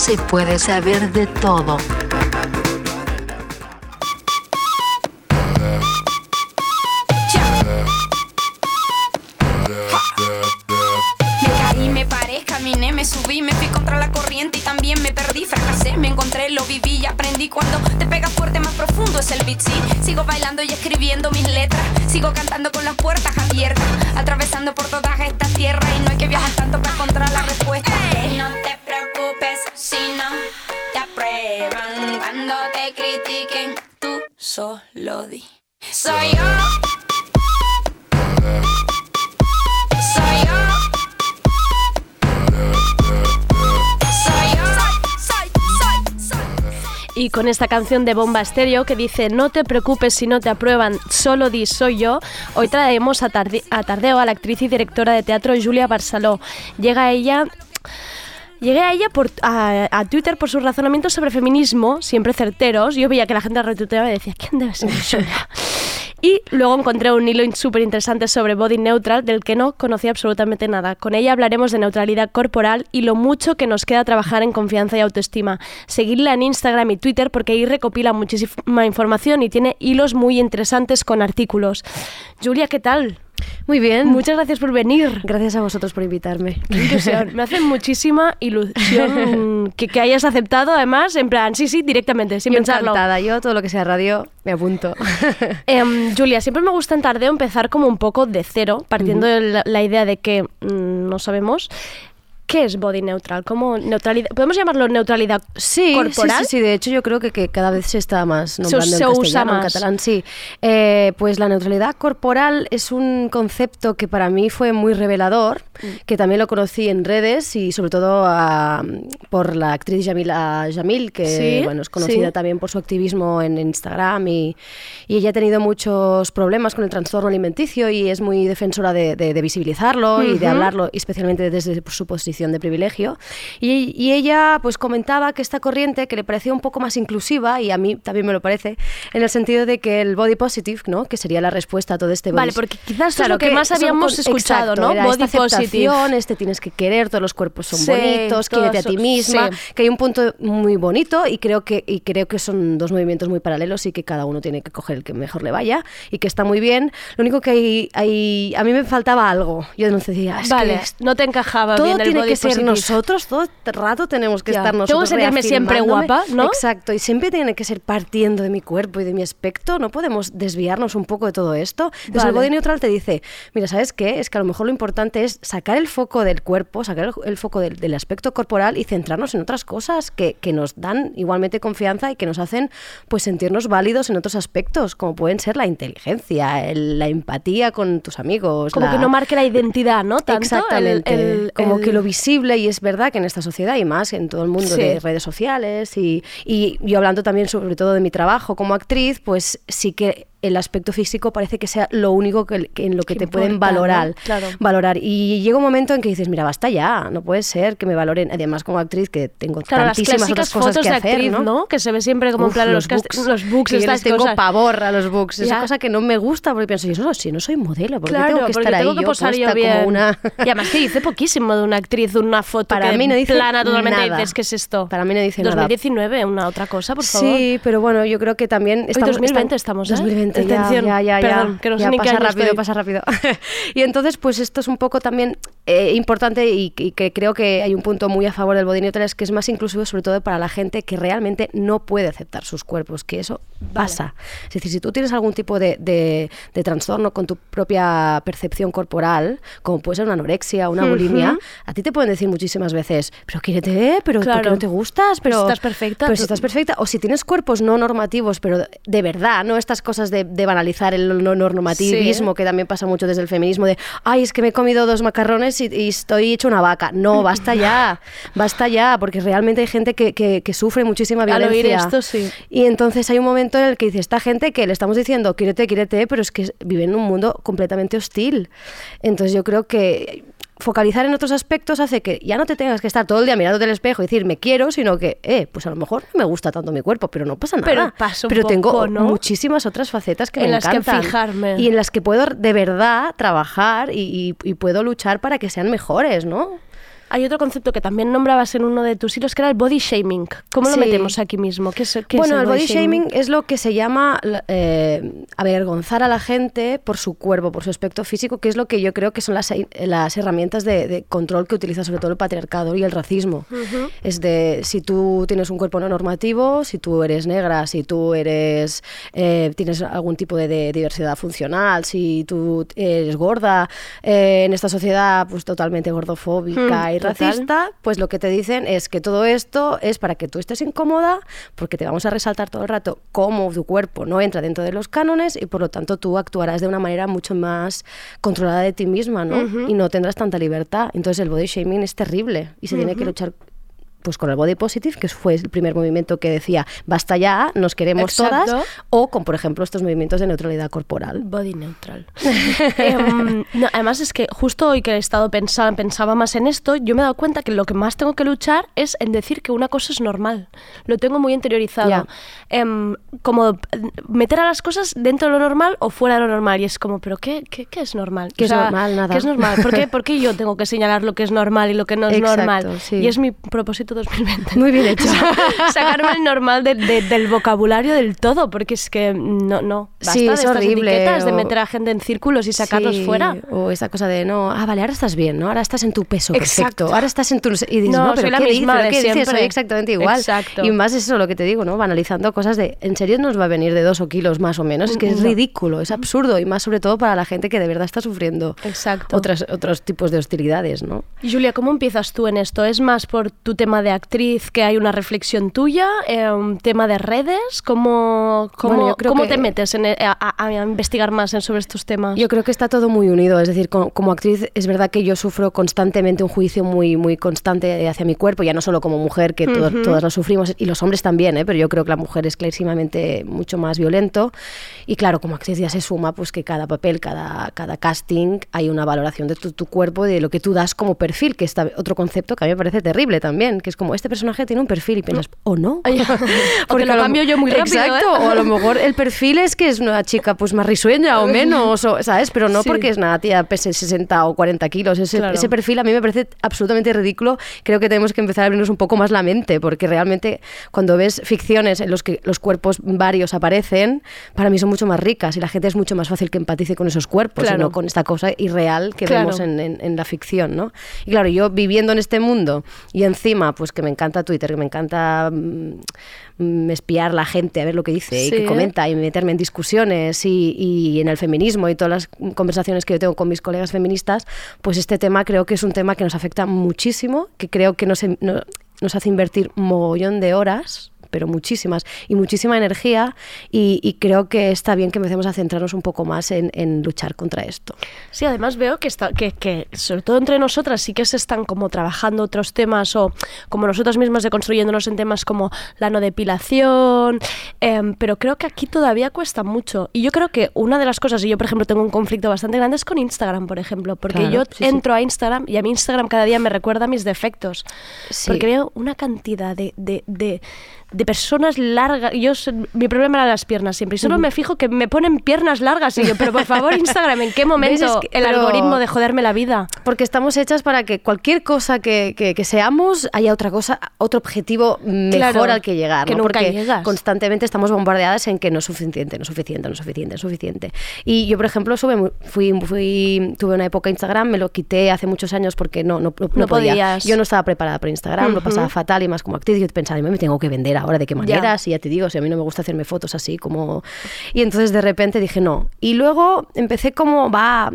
Se puede saber de todo. Con esta canción de Bomba Estéreo que dice No te preocupes si no te aprueban, solo di soy yo, hoy traemos a, Tarde- a Tardeo a la actriz y directora de teatro Julia Barceló. Llega ella... Llegué a ella por, a, a Twitter por sus razonamientos sobre feminismo, siempre certeros. Yo veía que la gente retuiteaba y decía, ¿quién debe ser Julia? Y luego encontré un hilo súper interesante sobre body neutral del que no conocía absolutamente nada. Con ella hablaremos de neutralidad corporal y lo mucho que nos queda trabajar en confianza y autoestima. Seguirla en Instagram y Twitter porque ahí recopila muchísima información y tiene hilos muy interesantes con artículos. Julia, ¿qué tal? Muy bien. Muchas gracias por venir. Gracias a vosotros por invitarme. Qué ilusión. Me hace muchísima ilusión [laughs] que, que hayas aceptado, además, en plan, sí, sí, directamente, sin Yo pensarlo. encantada. Yo todo lo que sea radio me apunto. [laughs] Em, Julia, siempre me gusta en Tardeo empezar como un poco de cero, partiendo de la, la idea de que mm, no sabemos. ¿Qué es body neutral? ¿Cómo neutralidad? ¿Podemos llamarlo neutralidad Sí, corporal? Sí, sí, sí, de hecho yo creo que, que cada vez se está más Se nombrando us- en se usa en más. catalán, sí. Eh, pues la neutralidad corporal es un concepto que para mí fue muy revelador, Mm. que también lo conocí en redes y sobre todo por la actriz Yamila Jamil, que Sí, bueno, es conocida sí. también por su activismo en Instagram y, y ella ha tenido muchos problemas con el trastorno alimenticio y es muy defensora de, de- de visibilizarlo y de hablarlo, especialmente desde su posición de privilegio. Y, y ella pues comentaba que esta corriente que le parecía un poco más inclusiva, y a mí también me lo parece, en el sentido de que el body positive, ¿no? que sería la respuesta a todo este Vale, porque quizás esto es lo que más son habíamos con- escuchado, exacto, ¿no? era Body esta positive. este tienes que querer, todos los cuerpos son Sí, bonitos, quiérete a ti misma, sí. que hay un punto muy bonito y creo que y creo que son dos movimientos muy paralelos y que cada uno tiene que coger el que mejor le vaya y que está muy bien. Lo único que hay, hay a mí me faltaba algo. Yo no decía, es Vale, que no te encajaba todo bien el tiene body que ser nosotros, todo el rato tenemos que Ya. estar Tengo que sentirme siempre guapa, ¿no? Exacto, y siempre tiene que ser partiendo de mi cuerpo y de mi aspecto, no podemos desviarnos un poco de todo esto. El Vale. body neutral te dice, mira, ¿sabes qué? Es que a lo mejor lo importante es sacar el foco del cuerpo, sacar el, el foco del, del aspecto corporal y centrarnos en otras cosas que, que nos dan igualmente confianza y que nos hacen pues sentirnos válidos en otros aspectos, como pueden ser la inteligencia, el- la empatía con tus amigos. Como la- que no marque la identidad, ¿no? Tanto Exactamente. el- el- como el- que lo visible, y es verdad que en esta sociedad y más en todo el mundo Sí. de redes sociales, y, y yo hablando también sobre todo de mi trabajo como actriz, pues sí que el aspecto físico parece que sea lo único que, que en lo que te pueden valorar, Claro. valorar. Y llega un momento en que dices, mira, basta ya, no puede ser que me valoren, además como actriz que tengo Claro, tantísimas otras cosas fotos que de hacer, actriz, ¿no? ¿no? Que se ve siempre como en Uf, plan los los, books, los books, yo les tengo cosas. pavor a los books, esa Ya. cosa que no me gusta porque pienso, yo no, si no soy modelo, porque Claro, tengo que estar tengo ahí que yo posar yo bien. como una... Y además que dice poquísimo de una actriz, de una foto Para que mí no dice plana totalmente nada. dices, ¿qué es esto? Para mí no dice nada. 2019, una otra cosa, por favor. Sí, pero bueno, yo creo que también estamos 2020 estamos, ¿eh? 2020 ya, Atención, ya, ya, ya. perdón, que no sé ya ni qué pasa año rápido, estoy. pasa rápido. [laughs] y entonces, pues esto es un poco también eh, importante y, y que creo que hay un punto muy a favor del body neutral es que es más inclusivo sobre todo para la gente que realmente no puede aceptar sus cuerpos, que eso pasa. Es decir, si tú tienes algún tipo de, de- de trastorno con tu propia percepción corporal, como puede ser una anorexia o una bulimia, a ti te pueden decir muchísimas veces, pero quiérete, pero ¿por qué Claro. no te gustas? Pero Estás perfecta, Pero si estás perfecta. O si tienes cuerpos no normativos, pero de verdad, no estas cosas de, de banalizar el no normativismo, Sí. que también pasa mucho desde el feminismo, de, ay, es que me he comido dos macarrones y, y estoy hecho una vaca. No, basta ya, [laughs] basta ya, porque realmente hay gente que, que- que sufre muchísima Al violencia. oír esto, sí. Y entonces hay un momento en el que dice, esta gente que le estamos diciendo, quiérete, quiérete, pero es que vive en un mundo completamente hostil. Entonces yo creo que focalizar en otros aspectos hace que ya no te tengas que estar todo el día mirándote al espejo y decir me quiero, sino que, eh, pues a lo mejor no me gusta tanto mi cuerpo, pero no pasa nada. Pero pasa un Pero tengo poco, ¿no? muchísimas otras facetas que En me las que encantan. fijarme. Y en las que puedo de verdad trabajar y, y- y puedo luchar para que sean mejores, ¿no? Hay otro concepto que también nombrabas en uno de tus hilos, que era el body shaming. ¿Cómo lo metemos aquí mismo? ¿Qué es, qué es bueno, el body shaming es lo que se llama eh, avergonzar a la gente por su cuerpo, por su aspecto físico, que es lo que yo creo que son las, las herramientas de, de control que utiliza sobre todo el patriarcado y el racismo. Es de si tú tienes un cuerpo no normativo, si tú eres negra, si tú eres eh, tienes algún tipo de, de diversidad funcional, si tú eres gorda, eh, en esta sociedad pues totalmente gordofóbica Hmm, total. racista, pues lo que te dicen es que todo esto es para que tú estés incómoda, porque te vamos a resaltar todo el rato cómo tu cuerpo no entra dentro de los cánones y por lo tanto tú actuarás de una manera mucho más controlada de ti misma, ¿no? Y no tendrás tanta libertad. Entonces el body shaming es terrible y se tiene que luchar pues con el body positive, que fue el primer movimiento que decía basta ya, nos queremos Exacto. todas, o con por ejemplo estos movimientos de neutralidad corporal. Body neutral. [laughs] Em, no, además es que justo hoy que he estado pensando, pensaba más en esto, yo me he dado cuenta que lo que más tengo que luchar es en decir que una cosa es normal. Lo tengo muy interiorizado. Ya. Em, como meter a las cosas dentro de lo normal o fuera de lo normal. Y es como, ¿pero qué, qué, qué es normal? ¿Qué es normal? Nada. ¿Qué es normal? ¿Por qué, [laughs] por qué yo tengo que señalar lo que es normal y lo que no es Exacto, normal? sí. Y es mi propósito puto 2020. Muy bien hecho. [laughs] Sacarme el normal de- de- del vocabulario del todo, porque es que no, no. Basta Sí, de es estas horrible, etiquetas, de o- meter a gente en círculos y sacarlos Sí, fuera. O esa cosa de, no, ah, vale, ahora estás bien, ¿no? Ahora estás en tu peso Exacto. perfecto. Ahora estás en tu... Y dices, No, no, pero soy la ¿qué misma dices? de ¿Qué dices? siempre. Soy exactamente igual. Exacto. Y más eso, lo que te digo, ¿no? Banalizando cosas de, en serio nos va a venir de dos o kilos más o menos. Es que es ridículo, es absurdo. Y más sobre todo para la gente que de verdad está sufriendo Exacto. otras, otros tipos de hostilidades, ¿no? Y Julia, ¿cómo empiezas tú en esto? ¿Es más por tu tema de actriz que hay una reflexión tuya? Eh, ¿Un tema de redes? ¿Cómo, cómo, Bueno, cómo te metes en, e- a, a- investigar más sobre estos temas? Yo creo que está todo muy unido, es decir, co- como, actriz es verdad que yo sufro constantemente un juicio muy, muy constante hacia mi cuerpo, ya no solo como mujer, que to- Ujú. todas lo sufrimos, y los hombres también, ¿eh? pero yo creo que la mujer es clarísimamente mucho más violento. Y claro, como actriz ya se suma pues que cada papel, cada, cada casting, hay una valoración de tu, tu cuerpo de lo que tú das como perfil, que es otro concepto que a mí me parece terrible también, que es como este personaje tiene un perfil y piensas, ¿o no? [laughs] o [laughs] que lo cambio yo muy rápido, Exacto, ¿eh? o a lo mejor el perfil es que es una chica pues más risueña o [laughs] menos, o, ¿sabes? Pero no Sí. porque es una tía pese 60 o 40 kilos. Ese, Claro. ese perfil a mí me parece absolutamente ridículo. Creo que tenemos que empezar a abrirnos un poco más la mente, porque realmente cuando ves ficciones en los que los cuerpos varios aparecen, para mí son mucho más ricas y la gente es mucho más fácil que empatice con esos cuerpos, Claro. sino con esta cosa irreal que Claro. vemos en, en- en la ficción, ¿no? Y claro, yo viviendo en este mundo y encima, pues que me encanta Twitter, que me encanta mm, mm, espiar la gente, a ver lo que dice y que comenta y meterme en discusiones y, y en el feminismo y todas las conversaciones que yo tengo con mis colegas feministas, pues este tema creo que es un tema que nos afecta muchísimo, que creo que nos, no- nos hace invertir mogollón de horas pero muchísimas y muchísima energía y, y creo que está bien que empecemos a centrarnos un poco más en, en luchar contra esto. Sí, además veo que, está, que, que sobre todo entre nosotras sí que se están como trabajando otros temas o como nosotros mismos deconstruyéndonos en temas como la no depilación, em, pero creo que aquí todavía cuesta mucho. Y yo creo que una de las cosas, y yo por ejemplo tengo un conflicto bastante grande, es con Instagram, por ejemplo, porque Claro, yo sí, sí. entro a Instagram y a mí Instagram cada día me recuerda mis defectos. Sí. Porque veo una cantidad de, de, de, de personas largas. Yo, mi problema era las piernas siempre. Y solo me fijo que me ponen piernas largas. Y yo, pero por favor, Instagram, ¿en qué [laughs] momento. Es que- el pero- algoritmo de joderme la vida? Porque estamos hechas para que cualquier cosa que, que- que seamos haya otra cosa, otro objetivo mejor Claro, al que llegar. que ¿no? nunca Porque llegas. constantemente estamos bombardeadas en que no es suficiente, no es suficiente, no es suficiente, no es suficiente. Y yo, por ejemplo, sube fui, fui, tuve una época Instagram, me lo quité hace muchos años porque no, no, no, No podía. podías. Yo no estaba preparada para Instagram, lo pasaba fatal y más como actriz. Yo pensaba, me tengo que vender ahora, ¿de qué Ya. manera? Si ya te digo, si a mí no me gusta hacerme fotos así como... Y entonces de repente dije, no. Y luego empecé como, va,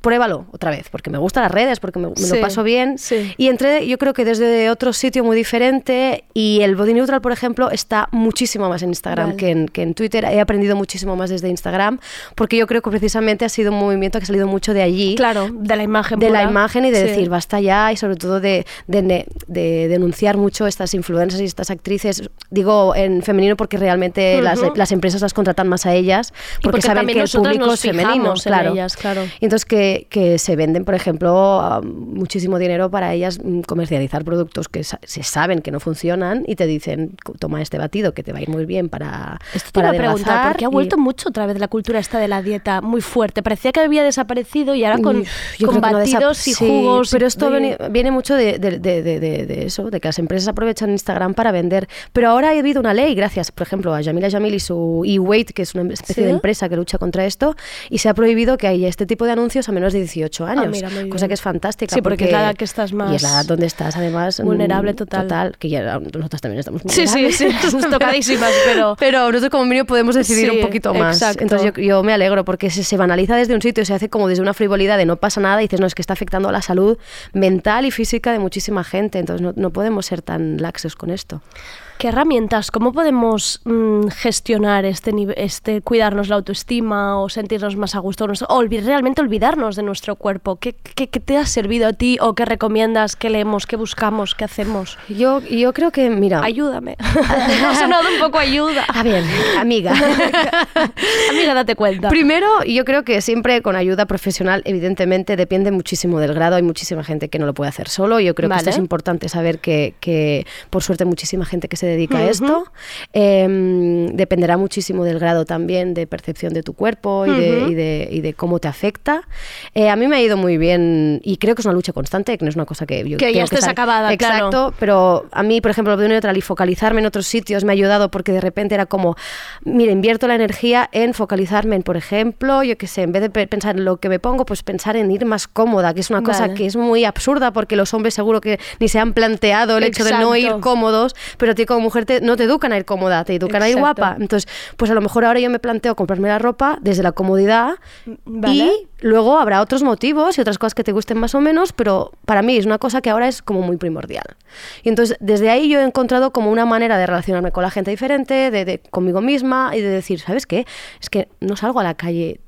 pruébalo otra vez, porque me gustan las redes, porque me, me Sí, lo paso bien. sí. Y entré, yo creo que desde otro sitio muy diferente y el body neutral, por ejemplo, está muchísimo más en Instagram Vale. que, en, que en Twitter. He aprendido muchísimo más desde Instagram, porque yo creo que precisamente ha sido un movimiento que ha salido mucho de allí. Claro, de la imagen. De la pura. imagen y de Sí. decir basta ya y sobre todo de, de de denunciar mucho estas influencers y estas actrices, digo en femenino porque realmente las, Ujú. las empresas las contratan más a ellas porque, porque saben que el público es femenino, en claro. ellas, claro. Entonces que, que se venden, por ejemplo, a muchísimo dinero para ellas mm, comercializar productos que sa- se saben que no funcionan y te dicen, toma este batido que te va a ir muy bien para, Esto te para iba a preguntar, adelgazar", porque ha y- vuelto mucho otra vez la cultura esta de la dieta muy fuerte. Parecía que había desaparecido y ahora con, Mm, con no batidos y sí, jugos. Pero y- esto viene, viene mucho de, eso, de que las empresas aprovechan Instagram para vender. Pero ahora ha habido una ley, gracias, por ejemplo, a Yamila Jamil y su eWeight, que es una especie ¿Sí? de empresa que lucha contra esto, y se ha prohibido que haya este tipo de anuncios a menos de 18 años. Ah, mira, muy cosa que es fantástica. Sí, porque es la edad que estás más Y es la edad donde estás, además. mm, vulnerable total. Total, que ya nosotras también estamos Sí, sí, vulnerables. sí, estamos [laughs] tocadísimas, pero... [laughs] Pero nosotros como mínimo podemos decidir Sí, un poquito más. exacto. Entonces yo, yo me alegro porque se, se banaliza desde un sitio, se hace como desde una frivolidad de no pasa nada y dices, no, es que está afectando a la salud mental y física de muchísima gente. Entonces no, no podemos ser tan laxos con esto. ¿Qué herramientas? ¿Cómo podemos mm, gestionar este, este cuidarnos la autoestima o sentirnos más a gusto? O realmente olvidarnos de nuestro cuerpo. ¿Qué, qué, qué te ha servido a ti o qué recomiendas? ¿Qué leemos? ¿Qué buscamos? ¿Qué hacemos? Yo, yo creo que, mira... Ayúdame. [laughs] ha sonado un poco ayuda. A ver, amiga. [laughs] Amiga, date cuenta. Primero, yo creo que siempre con ayuda profesional, evidentemente, depende muchísimo del grado. Hay muchísima gente que no lo puede hacer solo. Yo creo que esto es importante saber que, que, por suerte, muchísima gente que se se dedica a esto. Em, dependerá muchísimo del grado también de percepción de tu cuerpo y, de, Ujú. y de- y de cómo te afecta. Eh, a mí me ha ido muy bien y creo que es una lucha constante, que no es una cosa que yo Que ya estés estar- acabada, Exacto, claro. pero a mí, por ejemplo, de una y otra, y focalizarme en otros sitios me ha ayudado porque de repente era como, mira, invierto la energía en focalizarme en, por ejemplo, yo qué sé, en vez de pe- pensar en lo que me pongo, pues pensar en ir más cómoda, que es una cosa que es muy absurda porque los hombres seguro que ni se han planteado el hecho de no ir cómodos, pero ti como mujer te- no te educan a ir cómoda, te educan a ir guapa. Entonces, pues a lo mejor ahora yo me planteo comprarme la ropa desde la comodidad Vale. y luego habrá otros motivos y otras cosas que te gusten más o menos, pero para mí es una cosa que ahora es como muy primordial. Y entonces desde ahí yo he encontrado como una manera de relacionarme con la gente diferente, de, de- conmigo misma y de decir, ¿sabes qué? Es que no salgo a la calle mm,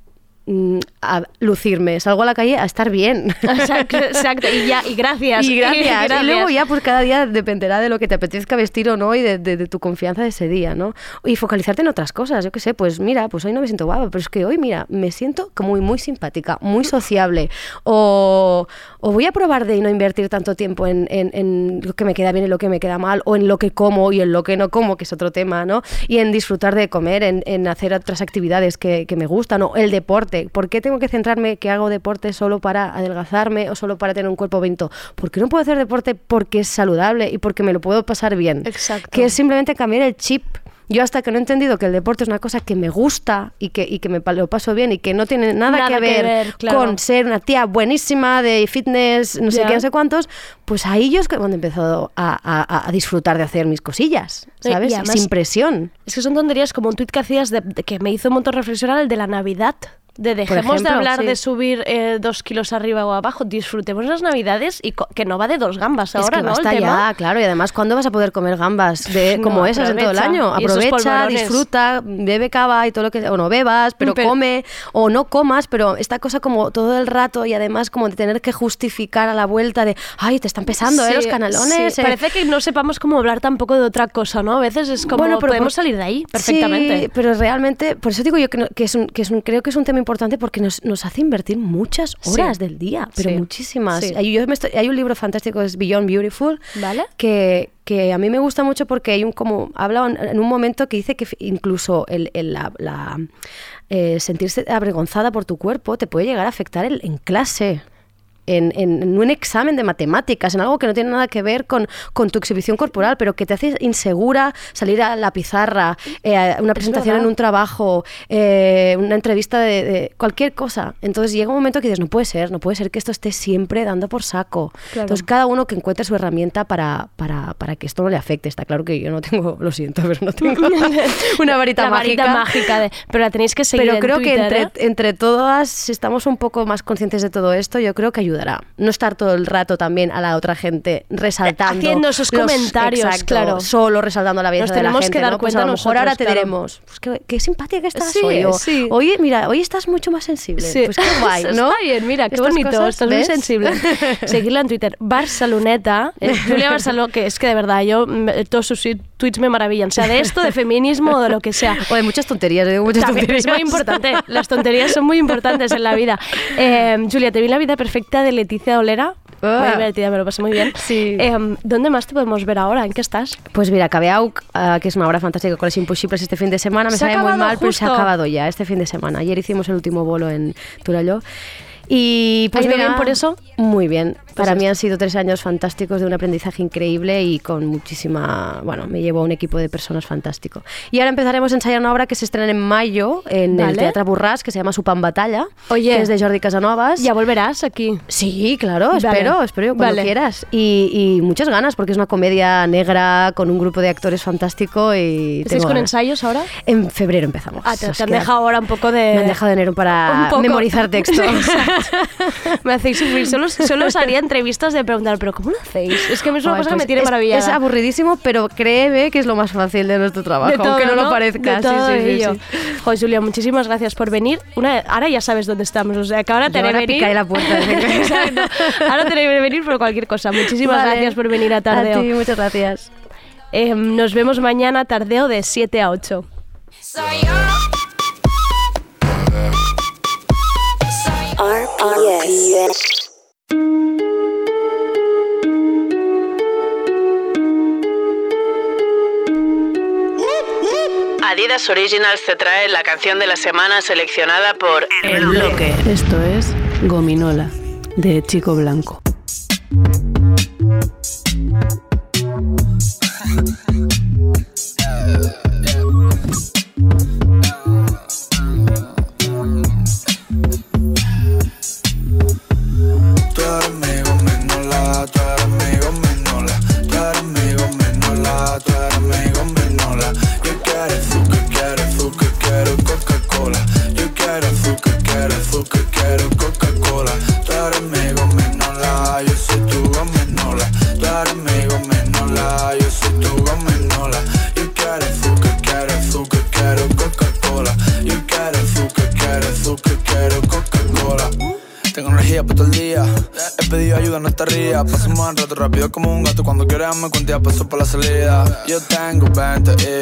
a lucirme, salgo a la calle a estar bien. [laughs] Exacto, exacto. Y ya, y gracias. Y gracias. [laughs] Y, gracias. luego ya, pues cada día dependerá de lo que te apetezca vestir o no y de, de- de tu confianza de ese día, ¿no? Y focalizarte en otras cosas. Yo qué sé, pues mira, pues hoy no me siento guapa, pero es que hoy, mira, me siento como muy, muy simpática, muy sociable. O, o voy a probar de no invertir tanto tiempo en, en- en lo que me queda bien y lo que me queda mal, o en lo que como y en lo que no como, que es otro tema, ¿no? Y en disfrutar de comer, en, en hacer otras actividades que, que me gustan, o el deporte. ¿Por qué tengo que centrarme que hago deporte solo para adelgazarme o solo para tener un cuerpo bonito? ¿Por qué no puedo hacer deporte porque es saludable y porque me lo puedo pasar bien? Exacto. Que es simplemente cambiar el chip. Yo hasta que no he entendido que el deporte es una cosa que me gusta y que, y que me lo paso bien y que no tiene nada, Nada que que ver, ver, claro. con ser una tía buenísima de fitness, no sé Ya. qué, no sé cuántos, pues ahí yo es cuando he empezado a, a- a disfrutar de hacer mis cosillas, ¿sabes? y además- Sin presión. Es que son tonterías como un tuit que hacías de, de que me hizo un montón reflexionar el de la Navidad. De dejemos de hablar sí. de subir eh, dos kilos arriba o abajo, disfrutemos las Navidades y que no va de dos gambas es ahora, que ¿no? basta tema. ya, claro. Y además, ¿cuándo vas a poder comer gambas de, [laughs] No, como esas en todo el año? Aprovecha, disfruta, bebe cava y todo lo que o no bebas, pero, Pero- come o no comas, pero esta cosa como todo el rato y además como de tener que justificar a la vuelta de, ay, te están pesando ¿eh, los canalones. sí. eh". Parece que no sepamos cómo hablar tampoco de otra cosa, ¿no? A veces es como, Bueno, pero podemos por- salir de ahí perfectamente. Sí, pero realmente, por eso digo yo que, no- que es un, que es un- creo que es un tema importante porque nos, nos hace invertir muchas Sí. horas del día, pero Sí. muchísimas. Sí. Hay, yo me estoy- hay un libro fantástico, es Beyond Beautiful, ¿Vale? que, que a mí me gusta mucho porque hay un como habla en- un momento que dice que incluso el, el- la, la, eh, sentirse avergonzada por tu cuerpo te puede llegar a afectar el- en clase. En, en- en un examen de matemáticas, en algo que no tiene nada que ver con, con tu exhibición corporal, pero que te hace insegura salir a la pizarra, eh, una presentación en un trabajo, eh, una entrevista de, de cualquier cosa. Entonces llega un momento que dices, no puede ser, no puede ser que esto esté siempre dando por saco. Claro. Entonces cada uno que encuentre su herramienta para, para, para que esto no le afecte. Está claro que yo no tengo, lo siento, pero no tengo [laughs] una varita la varita mágica. mágica de, pero la tenéis que seguir Pero en creo Twitter, que ¿eh? entre, entre todas, si estamos un poco más conscientes de todo esto, yo creo que ayudará. No estar todo el rato también a la otra gente resaltando. Haciendo esos los- comentarios, exacto, claro. Solo resaltando la belleza Nos de la tenemos gente. que dar ¿no? Pues cuenta a lo mejor ahora te claro. diremos, pues qué, qué simpática que estás Sí, hoy. o, sí. Oye, mira, hoy estás mucho más sensible. Sí. Pues qué guay, [laughs] ¿no? Está bien, mira, qué Estas bonito, cosas, estás muy sensible. [laughs] Seguirla en Twitter, Barceloneta, eh, Julia Barceló, que es que de verdad, yo, mm, todos sus tweets me maravillan, sea de esto, de feminismo o de lo que sea. [laughs] O de muchas tonterías, digo muchas También tonterías. Es muy importante, las tonterías son muy importantes en la vida. Eh, Julia, te vi la vida perfecta de Leticia Olera. Ah. Muy divertida, me lo pasé muy bien. Sí. Eh, ¿Dónde más te podemos ver ahora? ¿En qué estás? Pues mira, acabé AUC, ah, que es una obra fantástica con los Imposibles este fin de semana. Me Se ha sabe muy mal, pero se ha justo. acabado ya este fin de semana. Ayer hicimos el último bolo en Turalló. Y pues ¿Ha ido mira, bien por eso? Muy bien. Para Pues mí es- han sido tres años fantásticos de un aprendizaje increíble y con muchísima... Bueno, me llevo a un equipo de personas fantástico. Y ahora empezaremos a ensayar una obra que se estrena en mayo en el. Teatro Burràs, que se llama Su Pan Batalla, Oye. que es de Jordi Casanovas. ¿Ya volverás aquí? Sí, claro, Vale. espero, espero cuando Vale. quieras. Y, y muchas ganas, porque es una comedia negra con un grupo de actores fantástico y ¿Estáis con ganas. ensayos ahora? En febrero empezamos. Ah, te, han dejado ahora un poco de... Me han dejado de enero para memorizar [laughs] texto. [laughs] Me hacéis sufrir. Solo, solo os haría entrevistas de preguntar, ¿pero cómo lo hacéis? Es que es una Ay, cosa que pues me tiene es- maravillada. Es aburridísimo, pero créeme que es lo más fácil de nuestro trabajo, De todo, aunque no, lo parezca. De Sí, todo sí, sí, ello. sí. Joder, Julia, muchísimas gracias por venir. Una, ahora ya sabes dónde estamos, o sea, que ahora te haré venir. picaré la puerta. [laughs] Exacto. Ahora te haré venir por cualquier cosa. Muchísimas Vale. gracias por venir a Tardeo. A ti, muchas gracias. Eh, nos vemos mañana Tardeo de 7 a 8. Oh, Adidas Originals te trae la canción de la semana seleccionada por El Bloque. Esto es Gominola, de Chico Blanco. paso por la salida. Yo tengo 20 y